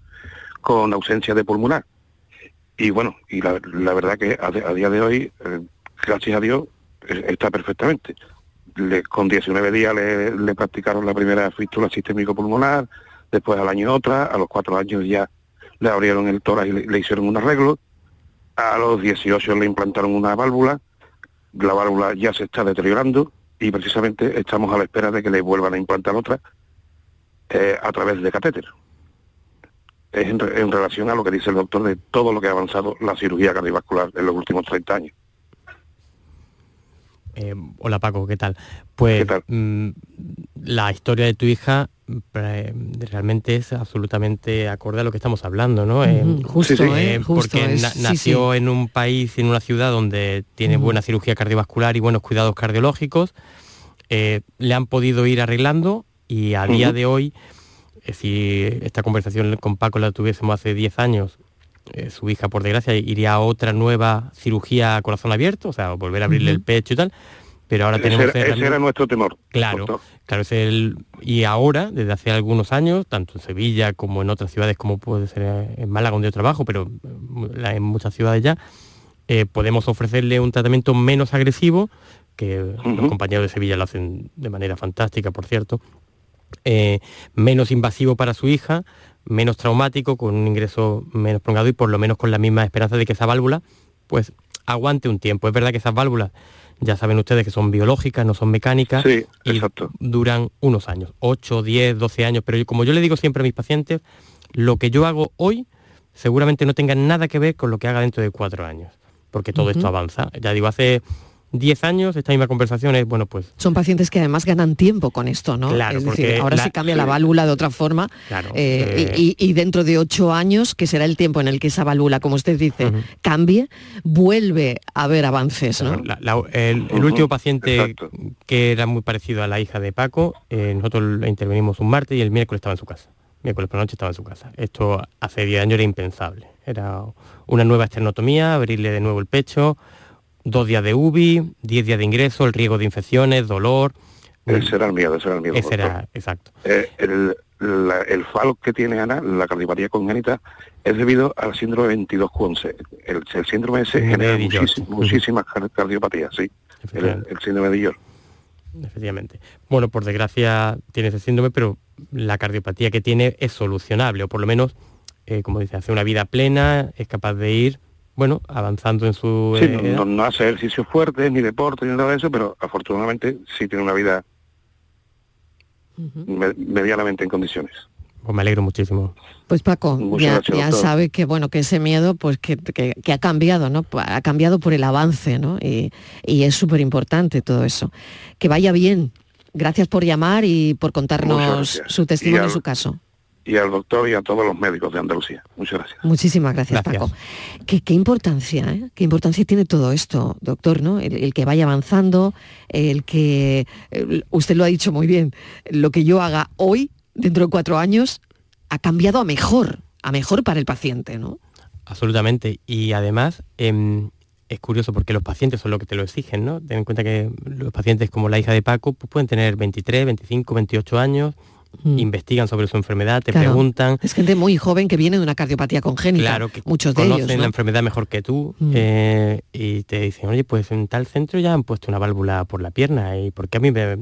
con ausencia de pulmonar. Y bueno, y la, verdad que a, día de hoy, eh, gracias a Dios, eh, está perfectamente. Con 19 días le, le, practicaron la primera fístula sistémico pulmonar, después al año otra, a los cuatro años ya le abrieron el tórax y le, hicieron un arreglo, a los 18 le implantaron una válvula, la válvula ya se está deteriorando y precisamente estamos a la espera de que le vuelvan a implantar otra eh, a través de catéter. Es en, relación a lo que dice el doctor de todo lo que ha avanzado la cirugía cardiovascular en los últimos 30 años. Eh, hola Paco, ¿qué tal? Pues mm, la historia de tu hija eh, realmente es absolutamente acorde a lo que estamos hablando, ¿no? justo, porque nació en un país, en una ciudad donde tiene buena cirugía cardiovascular y buenos cuidados cardiológicos, le han podido ir arreglando y a día de hoy, eh, si esta conversación con Paco la tuviésemos hace 10 años, eh, su hija, por desgracia, iría a otra nueva cirugía a corazón abierto, o sea, volver a abrirle el pecho y tal. Pero ahora tenemos... Ese, ese era nuestro temor. Claro, claro, es el... Y ahora, desde hace algunos años, tanto en Sevilla como en otras ciudades, como puede ser en Málaga, donde yo trabajo, pero en muchas ciudades ya, eh, podemos ofrecerle un tratamiento menos agresivo, que los compañeros de Sevilla lo hacen de manera fantástica, por cierto, eh, menos invasivo para su hija, menos traumático, con un ingreso menos prolongado y por lo menos con la misma esperanza de que esa válvula pues aguante un tiempo. Es verdad que esas válvulas, ya saben ustedes que son biológicas, no son mecánicas, y duran unos años, 8, 10, 12 años, pero como yo le digo siempre a mis pacientes, lo que yo hago hoy seguramente no tenga nada que ver con lo que haga dentro de cuatro años, porque todo esto avanza. Ya digo, hace 10 años, esta misma conversación es, bueno, pues... Son pacientes que además ganan tiempo con esto, ¿no? Claro, es decir, ahora se cambia la válvula de otra forma claro, eh, y, dentro de 8 años, que será el tiempo en el que esa válvula, como usted dice, cambie, vuelve a haber avances, ¿no? el, último paciente que era muy parecido a la hija de Paco, eh, nosotros intervenimos un martes y el miércoles estaba en su casa. Miércoles por la noche estaba en su casa. Esto hace 10 años era impensable. Era una nueva esternotomía, abrirle de nuevo el pecho, dos días de UBI, diez días de ingreso, el riesgo de infecciones, dolor. Ese era el miedo, ese era el miedo. Ese era, exacto. Eh, el, falo que tiene Ana, la cardiopatía congénita, es debido al síndrome 22 11 el, el, síndrome ese genera muchísimas cardiopatías, sí. El, síndrome de York. Efectivamente. Bueno, por desgracia tiene ese síndrome, pero la cardiopatía que tiene es solucionable, o por lo menos, eh, como dice, hace una vida plena, es capaz de ir bueno, avanzando en su... Sí, no, hace ejercicio fuerte, ni deporte, ni nada de eso, pero afortunadamente sí tiene una vida medianamente en condiciones. Pues me alegro muchísimo. Pues Paco, ya, sabe que bueno, que ese miedo pues que, ha cambiado, ¿no? Ha cambiado por el avance, ¿no? Y, es súper importante todo eso. Que vaya bien. Gracias por llamar y por contarnos su testimonio y su caso y al doctor y a todos los médicos de Andalucía. Muchas gracias. Muchísimas gracias, Paco. ¿Qué, importancia, eh? qué importancia tiene todo esto, doctor, ¿no? El, que vaya avanzando, el que, usted lo ha dicho muy bien, lo que yo haga hoy, dentro de cuatro años, ha cambiado a mejor, a mejor para el paciente, ¿no? Absolutamente. Y además, em, es curioso porque los pacientes son los que te lo exigen, ¿no? Ten en cuenta que los pacientes como la hija de Paco pues pueden tener 23, 25, 28 años, Mm. investigan sobre su enfermedad, te preguntan. Es gente muy joven que viene de una cardiopatía congénita. Claro, que muchos de conocen ellos, la enfermedad mejor que tú mm. eh, y te dicen, oye, pues en tal centro ya han puesto una válvula por la pierna y porque a mí me...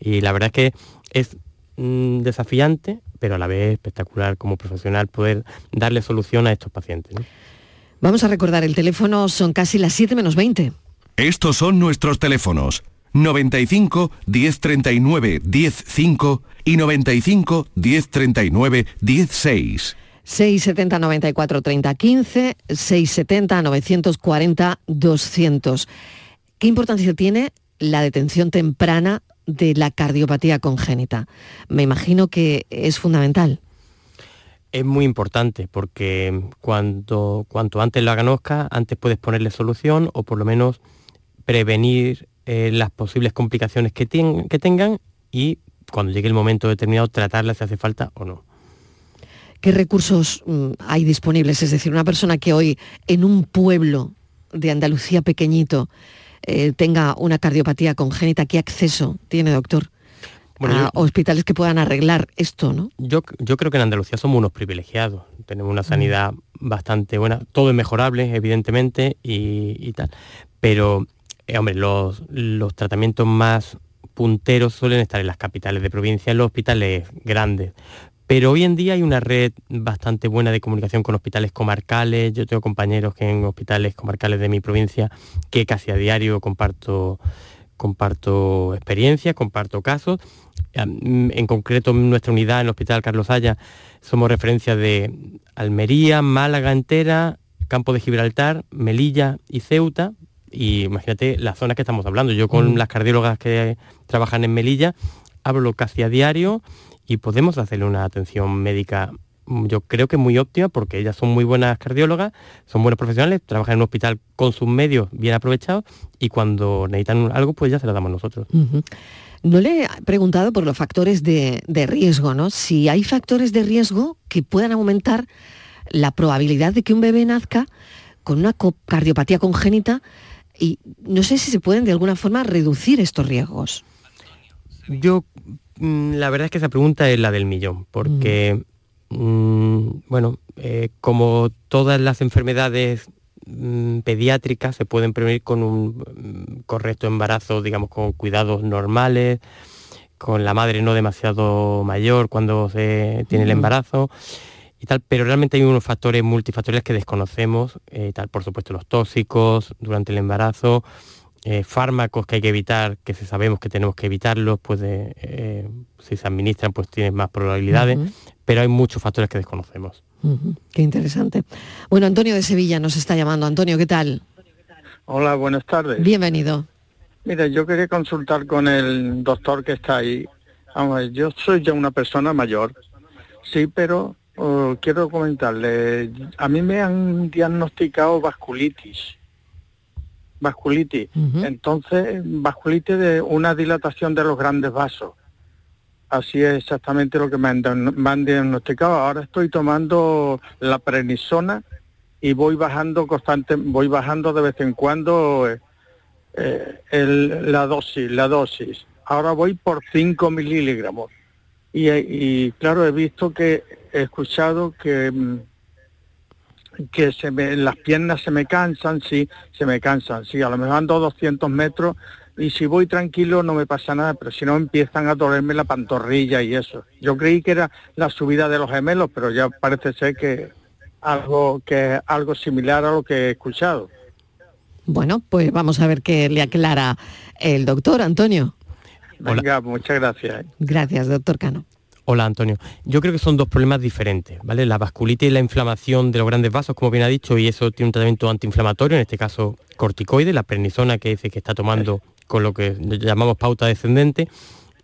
Y la verdad es que es mm, desafiante, pero a la vez espectacular como profesional poder darle solución a estos pacientes. Vamos a recordar, el teléfono son casi las 7 menos 20. Estos son nuestros teléfonos. 95 1039 105 y 95 1039 16. 670 94 30 15, 670 940 200. ¿Qué importancia tiene la detención temprana de la cardiopatía congénita? Me imagino que es fundamental. Es muy importante porque cuanto, cuanto antes lo conozca, antes puedes ponerle solución o por lo menos prevenir eh, las posibles complicaciones que, que tengan y cuando llegue el momento determinado tratarlas si hace falta o no. ¿Qué recursos mm, hay disponibles? Es decir, una persona que hoy en un pueblo de Andalucía pequeñito eh, tenga una cardiopatía congénita, ¿qué acceso tiene, doctor? a hospitales que puedan arreglar esto, ¿no? Yo, yo creo que en Andalucía somos unos privilegiados. Tenemos una sanidad bastante buena. Todo es mejorable, evidentemente, y, tal. Pero, eh, hombre, los, tratamientos más punteros suelen estar en las capitales de provincia, en los hospitales grandes. Pero hoy en día hay una red bastante buena de comunicación con hospitales comarcales. Yo tengo compañeros que en hospitales comarcales de mi provincia que casi a diario comparto, comparto experiencias, comparto casos. En concreto, en nuestra unidad en el Hospital Carlos Haya somos referencia de Almería, Málaga entera, Campo de Gibraltar, Melilla y Ceuta. Y imagínate las zonas que estamos hablando. Yo con mm. las cardiólogas que trabajan en Melilla hablo casi a diario y podemos hacerle una atención médica mm, yo creo que muy óptima porque ellas son muy buenas cardiólogas, son buenos profesionales, trabajan en un hospital con sus medios bien aprovechados y cuando necesitan algo pues ya se lo damos nosotros. No le he preguntado por los factores de, riesgo, ¿no? Si hay factores de riesgo que puedan aumentar la probabilidad de que un bebé nazca con una cardiopatía congénita y no sé si se pueden de alguna forma reducir estos riesgos. Yo Mm, la verdad es que esa pregunta es la del millón, porque, mm, bueno, eh, como todas las enfermedades mm, pediátricas se pueden prevenir con un correcto embarazo, digamos, con cuidados normales, con la madre no demasiado mayor cuando se tiene el embarazo y tal, pero realmente hay unos factores multifactoriales que desconocemos, eh, tal, por supuesto los tóxicos durante el embarazo, eh, fármacos que hay que evitar, que si sabemos que tenemos que evitarlos, pues eh, si se administran pues tienes más probabilidades, pero hay muchos factores que desconocemos. Qué interesante. Bueno, Antonio de Sevilla nos está llamando. Antonio, ¿qué tal? Hola, buenas tardes. Bienvenido. Mira, yo quería consultar con el doctor que está ahí. Vamos, yo soy ya una persona mayor, sí, pero oh, quiero comentarle, a mí me han diagnosticado vasculitis vasculitis. Entonces, vasculitis de una dilatación de los grandes vasos. Así es exactamente lo que me han, diagnosticado. Ahora estoy tomando la prenisona y voy bajando constante, voy bajando de vez en cuando eh, eh, la dosis, la dosis. Ahora voy por 5 mililigramos. Y, y claro, he visto que, he escuchado que mm, que se me, las piernas se me cansan, sí, se me cansan, sí, a lo mejor ando 200 metros y si voy tranquilo no me pasa nada, pero si no empiezan a dolerme la pantorrilla y eso. Yo creí que era la subida de los gemelos, pero ya parece ser que algo que algo similar a lo que he escuchado. Bueno, pues vamos a ver qué le aclara el doctor Antonio. Venga, muchas gracias. ¿eh? Gracias, doctor Cano. Hola Antonio. Yo creo que son dos problemas diferentes, ¿vale? La vasculitis y la inflamación de los grandes vasos, como bien ha dicho, y eso tiene un tratamiento antiinflamatorio, en este caso corticoide, la pernisona que dice que está tomando con lo que llamamos pauta descendente.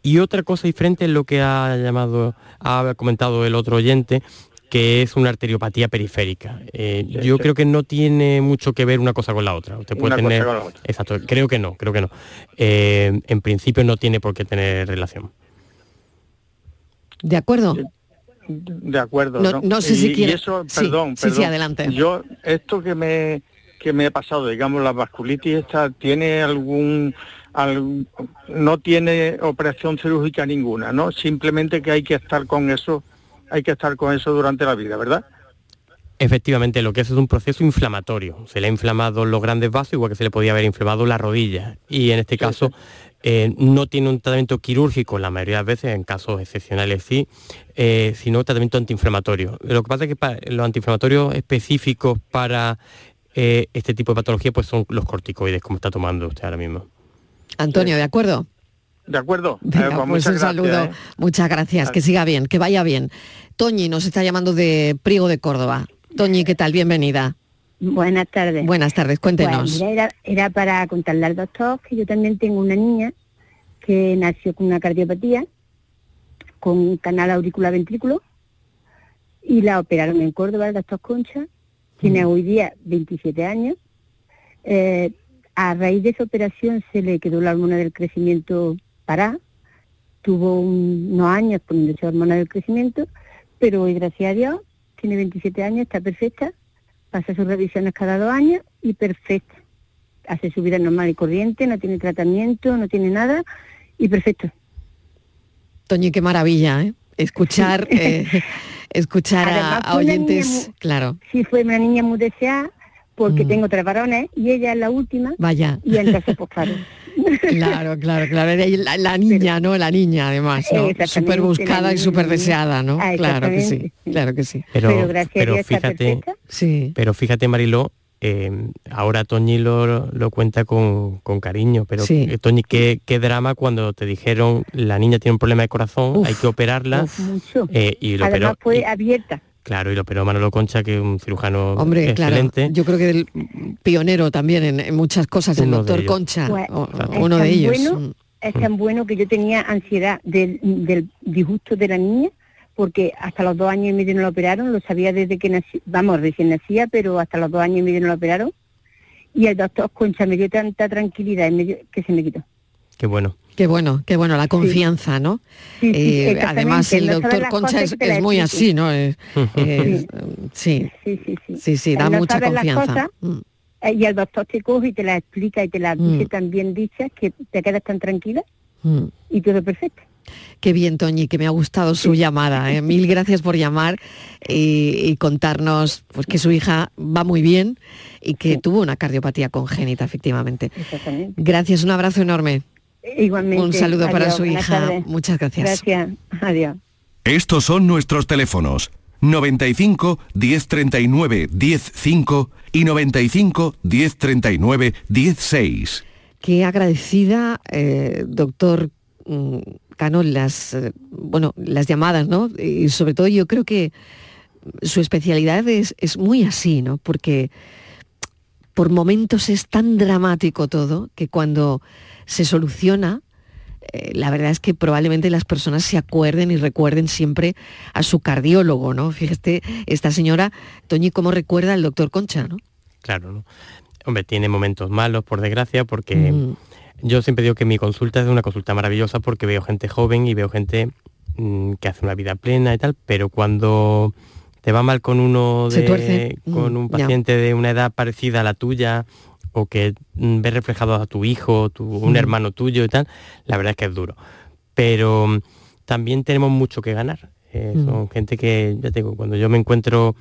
Y otra cosa diferente es lo que ha llamado, ha comentado el otro oyente, que es una arteriopatía periférica. Eh, yo creo que no tiene mucho que ver una cosa con la otra. Usted puede tener. Exacto, creo que no, creo que no. Eh, en principio no tiene por qué tener relación. ¿De acuerdo? De acuerdo. No, sé si quiere... eso, perdón, sí, Sí, adelante. Yo, esto que me, que me ha pasado, digamos, la vasculitis esta, ¿tiene algún, no tiene operación cirúrgica ninguna, ¿no? Simplemente que hay que estar con eso, hay que estar con eso durante la vida, ¿verdad? Efectivamente, lo que es es un proceso inflamatorio. Se le ha inflamado los grandes vasos, igual que se le podía haber inflamado la rodilla. Y en este caso, eh, no tiene un tratamiento quirúrgico la mayoría de las veces, en casos excepcionales sí, eh, sino tratamiento antiinflamatorio. Lo que pasa es que los antiinflamatorios específicos para eh, este tipo de patología pues son los corticoides, como está tomando usted ahora mismo. Antonio, ¿de acuerdo? De acuerdo. Pues, pues un saludo. Muchas gracias. Que siga bien, que vaya bien. Toñi nos está llamando de Priego de Córdoba. Toñi, ¿qué tal? Bienvenida. Buenas tardes. Buenas tardes, cuéntenos. era, para contarle al doctor que yo también tengo una niña que nació con una cardiopatía, con un canal auricular ventrículo, y la operaron en Córdoba, el doctor Concha, tiene hoy día 27 años. Eh, a raíz de esa operación se le quedó la hormona del crecimiento para, tuvo unos años poniéndose hormona del crecimiento, pero hoy, gracias a Dios, tiene 27 años, está perfecta, pasa sus revisiones cada dos años y perfecto. Hace su vida normal y corriente, no tiene tratamiento, no tiene nada y perfecto. Toñi, qué maravilla, ¿eh? Escuchar, eh, <laughs> escuchar a, oyentes, claro. Sí, fue una niña muy deseada porque Mm. tengo tres varones y ella es la última. Vaya. Y entonces, pues claro. <laughs> Claro, claro, claro. La, la niña, ¿no? La niña, además, ¿no? Súper buscada y súper deseada, ¿no? Ah, claro que sí, claro que sí. Pero, Pero gracias a Dios fíjate. Sí. pero fíjate Mariló, eh, ahora Toñi lo, lo cuenta con, con cariño, pero Sí. eh, Toñi, ¿qué, qué drama cuando te dijeron la niña tiene un problema de corazón, Uf, hay que operarla Uf, mucho. eh, y lo Además operó. fue y- abierta. Claro, y lo operó Manolo Concha, que es un cirujano Hombre, claro, excelente. yo creo que el pionero también en, en muchas cosas, el Uno doctor. Concha, Pues, o- uno de tan ellos. bueno, Mm. es tan bueno que yo tenía ansiedad del, del disgusto de la niña, porque hasta los dos años y medio no la operaron, lo sabía desde que nací, vamos, recién nacía, pero hasta los dos años y medio no la operaron. Y el doctor Concha me dio tanta tranquilidad y me dio- que se me quitó. Qué bueno. Qué bueno, qué bueno, la confianza, ¿no? Sí, <laughs> sí, Eh, además, el doctor Concha es, muy así, ¿no? <laughs> Es- es- sí, Sí, sí, sí. sí, sí, da no mucha confianza. cosas, Mm. eh, y el doctor te coge y te las explica y te las dice Mm. tan bien dichas que te quedas tan tranquila Mm. y todo perfecto. Qué bien, Toñi, que me ha gustado su llamada. ¿eh? <laughs> Mil gracias por llamar y, y contarnos pues, que su hija va muy bien y que tuvo una cardiopatía congénita, efectivamente. Exactamente. Gracias, un abrazo enorme. Igualmente. Un saludo para Adiós, su buenas hija. tardes. Muchas gracias. Gracias. Adiós. Estos son nuestros teléfonos 95 1039 105 y 95 1039 16. Qué agradecida, eh, doctor mm, Cano, las, eh, bueno, las llamadas, ¿no? Y sobre todo yo creo que su especialidad es, es muy así, ¿no? Porque por momentos es tan dramático todo que cuando se soluciona, eh, la verdad es que probablemente las personas se acuerden y recuerden siempre a su cardiólogo, ¿no? Fíjate, esta señora, Toñi, cómo recuerda al doctor Concha, ¿no? Claro, ¿no? Hombre, tiene momentos malos, por desgracia, porque yo siempre digo que mi consulta es una consulta maravillosa porque veo gente joven y veo gente mm, que hace una vida plena y tal, pero cuando te va mal con uno de, con Mm, un paciente de una edad parecida a la tuya o que mm, ves reflejado a tu hijo, tu, un Mm. hermano tuyo y tal, la verdad es que es duro. Pero también tenemos mucho que ganar. Eh, Mm. Son gente que, ya te digo, cuando yo me encuentro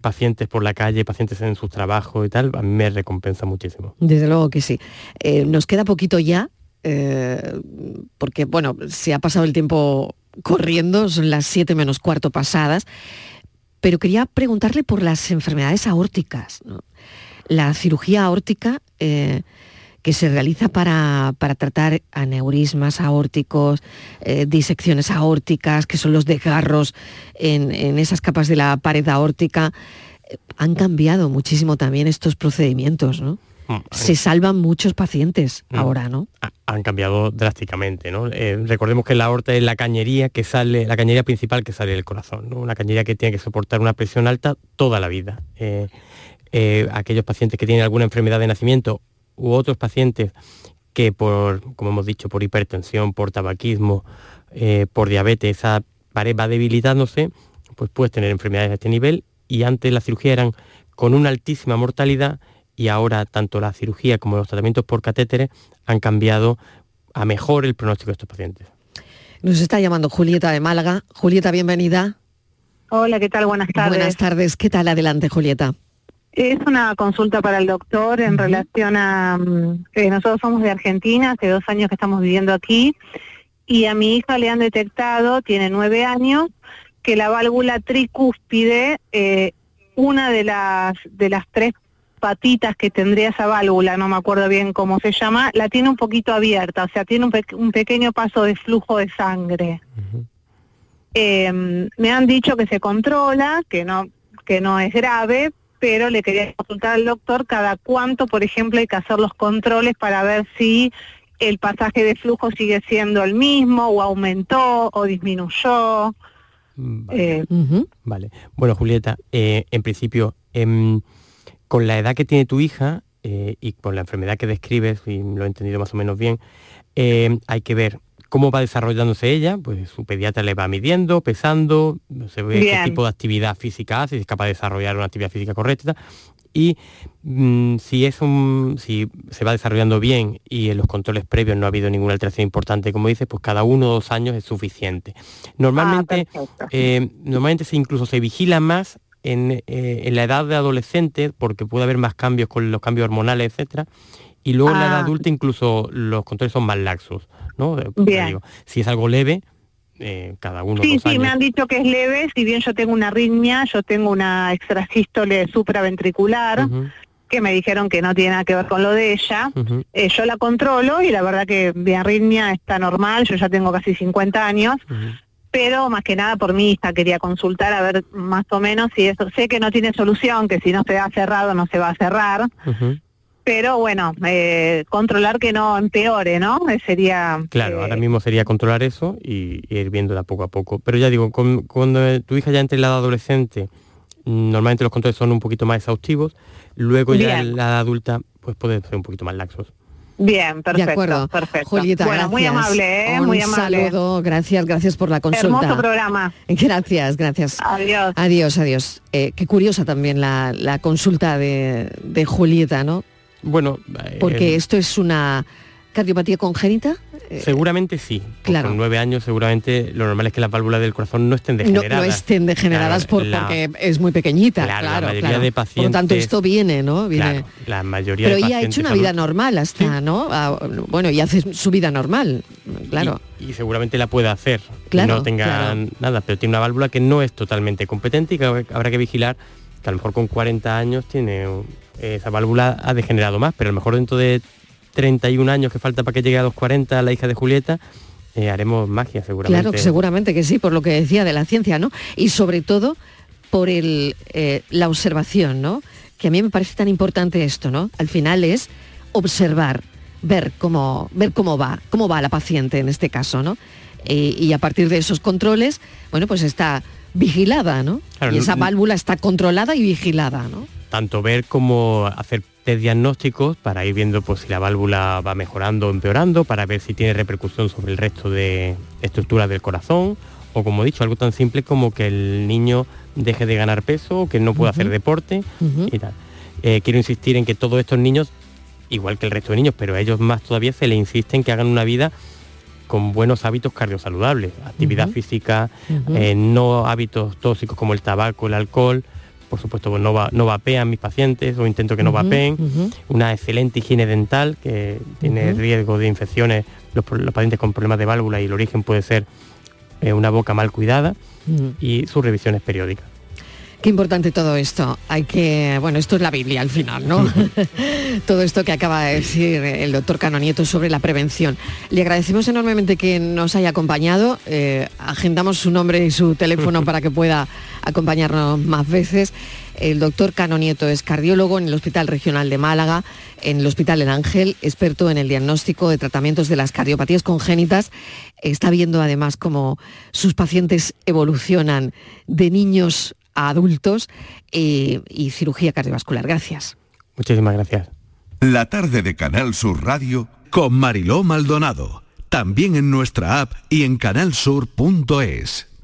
pacientes por la calle, pacientes en sus trabajos y tal, a mí me recompensa muchísimo. Desde luego que sí. Eh, nos queda poquito ya, eh, porque bueno, se ha pasado el tiempo corriendo, son las 7 menos cuarto pasadas, pero quería preguntarle por las enfermedades aórticas. La cirugía aórtica eh, que se realiza para, para tratar aneurismas aórticos, eh, disecciones aórticas, que son los desgarros en, en esas capas de la pared aórtica, eh, han cambiado muchísimo también estos procedimientos, ¿no? Mm, Se salvan muchos pacientes Mm. ahora, ¿no? ha- han cambiado drásticamente. ¿no? Eh, recordemos que la aorta es la cañería que sale, la cañería principal que sale del corazón, ¿no? una cañería que tiene que soportar una presión alta toda la vida. Eh, eh, aquellos pacientes que tienen alguna enfermedad de nacimiento u otros pacientes que por, como hemos dicho, por hipertensión, por tabaquismo, por diabetes, esa pared va debilitándose, pues puedes tener enfermedades a este nivel y antes la cirugía eran con una altísima mortalidad y ahora tanto la cirugía como los tratamientos por catéteres han cambiado a mejor el pronóstico de estos pacientes. Nos está llamando Julieta de Málaga. Julieta, bienvenida. Hola, ¿qué tal? Buenas tardes. Buenas tardes. ¿Qué tal? Adelante, Julieta. Es una consulta para el doctor en relación a... mm, que nosotros somos de Argentina, hace dos años que estamos viviendo aquí, y a mi hija le han detectado, tiene nueve años, que la válvula tricúspide, eh, una de las, de las tres patitas que tendría esa válvula, no me acuerdo bien cómo se llama, la tiene un poquito abierta, o sea, tiene un, pe- un pequeño paso de flujo de sangre. Eh, me han dicho que se controla, que no, que no es grave, pero le quería consultar al doctor cada cuánto, por ejemplo, hay que hacer los controles para ver si el pasaje de flujo sigue siendo el mismo, o aumentó, o disminuyó. Eh, Vale. Bueno, Julieta, eh, en principio, em, con la edad que tiene tu hija eh, y con la enfermedad que describes, y lo he entendido más o menos bien, em, hay que ver cómo va desarrollándose ella, pues su pediatra le va midiendo, pesando, se ve Bien. qué tipo de actividad física hace, si es capaz de desarrollar una actividad física correcta y mm, si es un, si se va desarrollando bien y en los controles previos no ha habido ninguna alteración importante, como dices, pues cada uno o dos años es suficiente. Normalmente, perfecto. eh, normalmente se incluso se vigila más en, eh, la edad de adolescente, porque puede haber más cambios con los cambios hormonales, etcétera, y luego en la edad ah. adulta incluso los controles son más laxos, ¿no? Bien. si es algo leve, eh, cada uno. Sí, sí, me han dicho que es leve, si bien yo tengo una arritmia, yo tengo una extrasístole supraventricular, que me dijeron que no tiene nada que ver con lo de ella. Eh, yo la controlo y la verdad que mi arritmia está normal, yo ya tengo casi 50 años. Pero más que nada por mi hija quería consultar a ver más o menos si eso, sé que no tiene solución, que si no se ha cerrado no se va a cerrar, pero bueno, eh, controlar que no empeore, ¿no? Eh, sería... Claro, ahora mismo sería controlar eso y, ir viéndola poco a poco. Pero ya digo, cuando tu hija ya entre en la edad adolescente, normalmente los controles son un poquito más exhaustivos, luego ya en la edad adulta pues pueden ser un poquito más laxos. Bien, perfecto. De acuerdo. Perfecto. Julieta, bueno, muy amable, ¿eh? muy amable. saludo, gracias, gracias por la consulta. Hermoso programa. <laughs> Gracias, gracias. Adiós. Adiós, adiós. Eh, qué curiosa también la, consulta de, de Julieta, ¿no? Bueno, porque eh, esto es una cardiopatía congénita. Eh, seguramente sí. Claro. Con nueve años seguramente lo normal es que las válvulas del corazón no estén degeneradas. No, estén degeneradas porque es muy pequeñita. Claro, la mayoría de pacientes. Por lo tanto, esto viene, ¿no? Viene... la mayoría Pero ella ha hecho una vida normal hasta, ¿no? Ah, bueno, y hace su vida normal, claro. Y, seguramente la puede hacer. Claro, no tenga nada, pero tiene una válvula que no es totalmente competente y que habrá que vigilar que a lo mejor con 40 años tiene esa válvula ha degenerado más, pero a lo mejor dentro de 31 años que falta para que llegue a los 40 la hija de Julieta, eh, haremos magia seguramente. Claro, seguramente que sí, por lo que decía de la ciencia, ¿no? Y sobre todo por el, eh, la observación, ¿no? Que a mí me parece tan importante esto, ¿no? Al final es observar, ver cómo, ver cómo va, cómo va la paciente en este caso, ¿no? y a partir de esos controles, bueno, pues está vigilada, ¿no? y esa válvula está controlada y vigilada, ¿no? tanto ver como hacer test diagnósticos para ir viendo pues, si la válvula va mejorando o empeorando, para ver si tiene repercusión sobre el resto de estructuras del corazón, o como he dicho, algo tan simple como que el niño deje de ganar peso, que no pueda hacer deporte y tal. Eh, quiero insistir en que todos estos niños, igual que el resto de niños, pero a ellos más todavía se les insiste en que hagan una vida con buenos hábitos cardiosaludables, actividad física, eh, no hábitos tóxicos como el tabaco, el alcohol, por supuesto pues no, va, no vapean mis pacientes o intento que no vapeen, una excelente higiene dental que tiene riesgo de infecciones, los, pacientes con problemas de válvula y el origen puede ser eh, una boca mal cuidada y sus revisiones periódicas. Qué importante todo esto. Hay que, bueno, esto es la Biblia al final, ¿no? <laughs> todo esto que acaba de decir el doctor Canonieto sobre la prevención. Le agradecemos enormemente que nos haya acompañado. Eh, agendamos su nombre y su teléfono para que pueda acompañarnos más veces. El doctor Canonieto es cardiólogo en el Hospital Regional de Málaga, en el Hospital El Ángel, experto en el diagnóstico de tratamientos de las cardiopatías congénitas. Está viendo además cómo sus pacientes evolucionan de niños a adultos eh, y cirugía cardiovascular. Gracias. Muchísimas gracias. La tarde de Canal Sur Radio con Mariló Maldonado. También en nuestra app y en canalsur.es.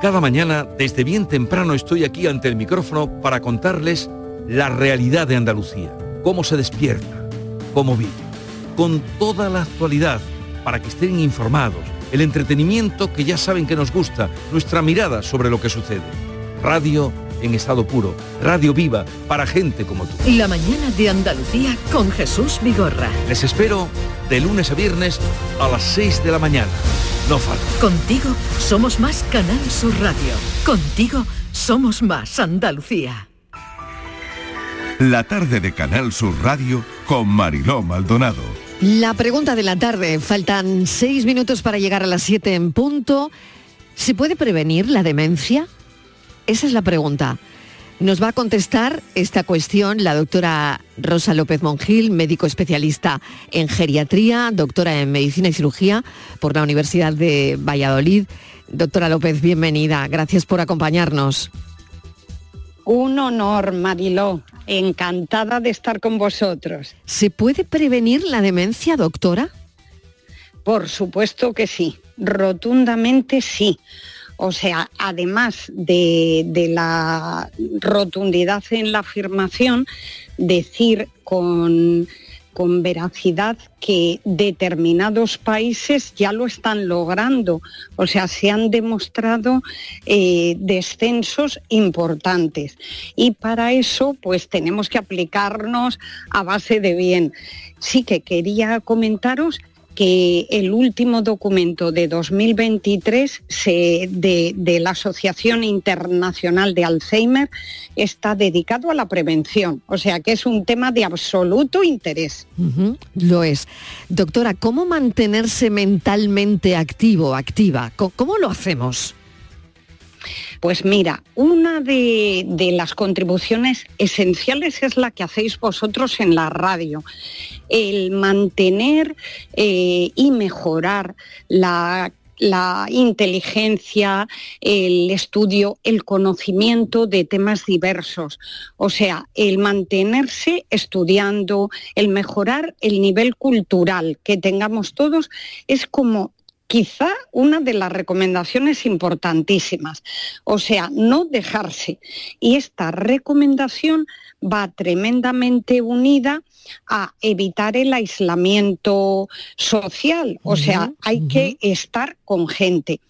Cada mañana, desde bien temprano, estoy aquí ante el micrófono para contarles la realidad de Andalucía, cómo se despierta, cómo vive, con toda la actualidad, para que estén informados, el entretenimiento que ya saben que nos gusta, nuestra mirada sobre lo que sucede. Radio en estado puro, radio viva para gente como tú. La mañana de Andalucía con Jesús Vigorra. Les espero de lunes a viernes a las 6 de la mañana. No falta. Contigo somos más Canal Sur Radio. Contigo somos más Andalucía. La tarde de Canal Sur Radio con Mariló Maldonado. La pregunta de la tarde. Faltan seis minutos para llegar a las 7 en punto. ¿Se puede prevenir la demencia? Esa es la pregunta. Nos va a contestar esta cuestión la doctora Rosa López Mongil, médico especialista en geriatría, doctora en medicina y cirugía por la Universidad de Valladolid. Doctora López, bienvenida. Gracias por acompañarnos. Un honor, Mariló. Encantada de estar con vosotros. ¿Se puede prevenir la demencia, doctora? Por supuesto que sí, rotundamente sí. O sea, además de, de, la rotundidad en la afirmación, decir con con veracidad que determinados países ya lo están logrando. O sea, se han demostrado eh, descensos importantes. Y para eso, pues tenemos que aplicarnos a base de bien. Sí que quería comentaros que el último documento de 2023 de, la Asociación Internacional de Alzheimer está dedicado a la prevención, o sea que es un tema de absoluto interés. lo es. Doctora, ¿cómo mantenerse mentalmente activo, activa? ¿Cómo lo hacemos? Pues mira, una de, las contribuciones esenciales es la que hacéis vosotros en la radio, el mantener eh, y mejorar la la inteligencia, el estudio, el conocimiento de temas diversos. O sea, el mantenerse estudiando, el mejorar el nivel cultural que tengamos todos es como quizá una de las recomendaciones importantísimas. O sea, no dejarse. Y esta recomendación va tremendamente unida a evitar el aislamiento social, o sea, hay que estar con gente.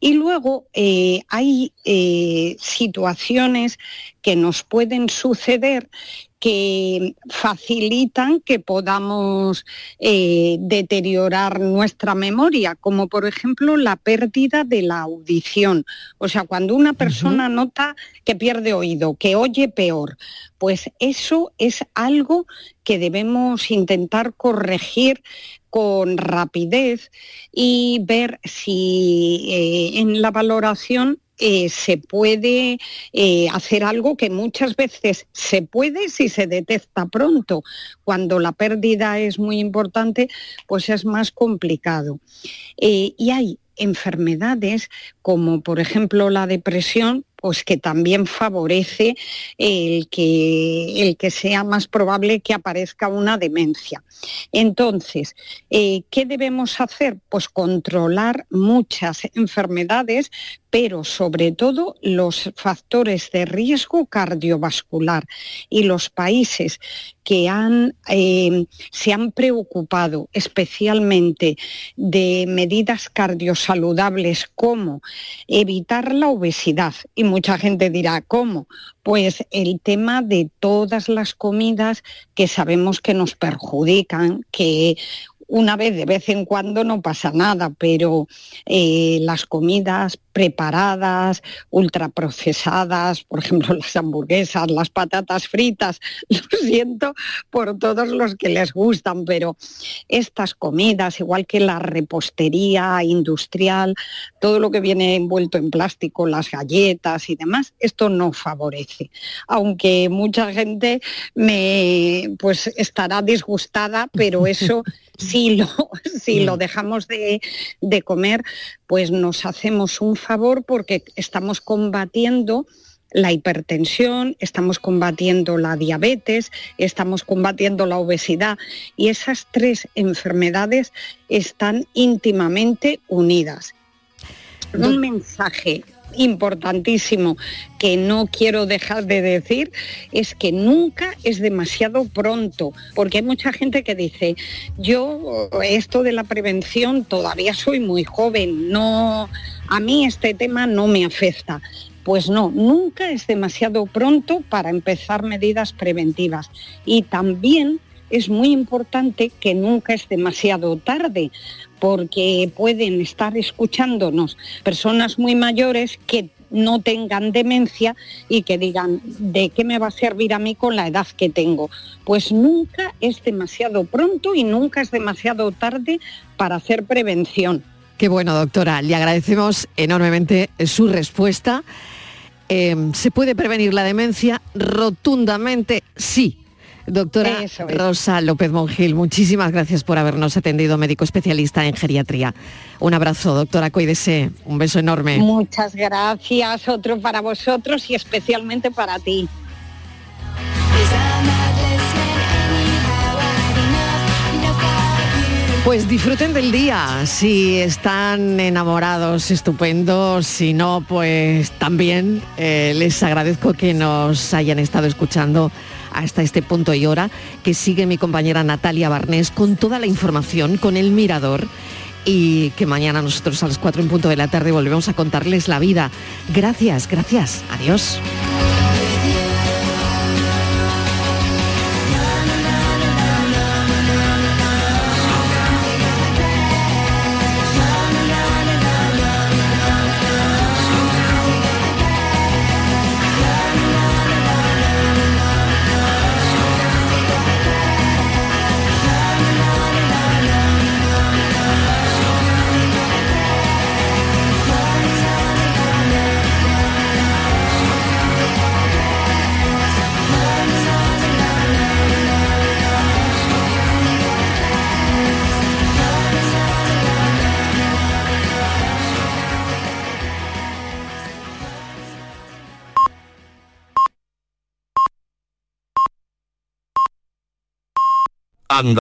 Y luego eh, hay eh, situaciones que nos pueden suceder que facilitan que podamos eh, deteriorar nuestra memoria, como por ejemplo la pérdida de la audición. O sea, cuando una persona nota que pierde oído, que oye peor, pues eso es algo que debemos intentar corregir con rapidez y ver si eh, en la valoración eh, se puede eh, hacer algo que muchas veces se puede si se detecta pronto. Cuando la pérdida es muy importante, pues es más complicado. Eh, y hay enfermedades como por ejemplo la depresión pues que también favorece el que, el que sea más probable que aparezca una demencia. Entonces, ¿qué debemos hacer? Pues controlar muchas enfermedades, pero sobre todo los factores de riesgo cardiovascular. Y los países que han, eh, se han preocupado especialmente de medidas cardiosaludables como evitar la obesidad y mucha gente dirá, ¿cómo? Pues el tema de todas las comidas que sabemos que nos perjudican, que una vez de vez en cuando no pasa nada, pero eh, las comidas preparadas, ultraprocesadas, por ejemplo <laughs> las hamburguesas, las patatas fritas, <laughs> lo siento por todos los que les gustan, pero estas comidas, igual que la repostería industrial, todo lo que viene envuelto en plástico, las galletas y demás, esto no favorece. Aunque mucha gente me pues estará disgustada, pero <laughs> eso si lo, <laughs> si lo dejamos de, comer, pues nos hacemos un favor porque estamos combatiendo la hipertensión, estamos combatiendo la diabetes, estamos combatiendo la obesidad y esas tres enfermedades están íntimamente unidas. Un mensaje importantísimo que no quiero dejar de decir es que nunca es demasiado pronto, porque hay mucha gente que dice, yo esto de la prevención todavía soy muy joven, no a mí este tema no me afecta. Pues no, nunca es demasiado pronto para empezar medidas preventivas. Y también es muy importante que nunca es demasiado tarde, porque pueden estar escuchándonos personas muy mayores que no tengan demencia y que digan, ¿de qué me va a servir a mí con la edad que tengo? Pues nunca es demasiado pronto y nunca es demasiado tarde para hacer prevención. Qué bueno, doctora. Le agradecemos enormemente su respuesta. Eh, ¿Se puede prevenir la demencia? Rotundamente sí Doctora Rosa López Mongil, muchísimas gracias por habernos atendido, médico especialista en geriatría. Un abrazo, doctora, cuídese. Un beso enorme. Muchas gracias, otro para vosotros y especialmente para ti. Pues disfruten del día, si están enamorados, estupendo, si no, pues también eh, les agradezco que nos hayan estado escuchando hasta este punto y hora, que sigue mi compañera Natalia Barnés con toda la información, con el mirador y que mañana nosotros a las 4 en punto de la tarde volvemos a contarles la vida. Gracias, gracias, adiós.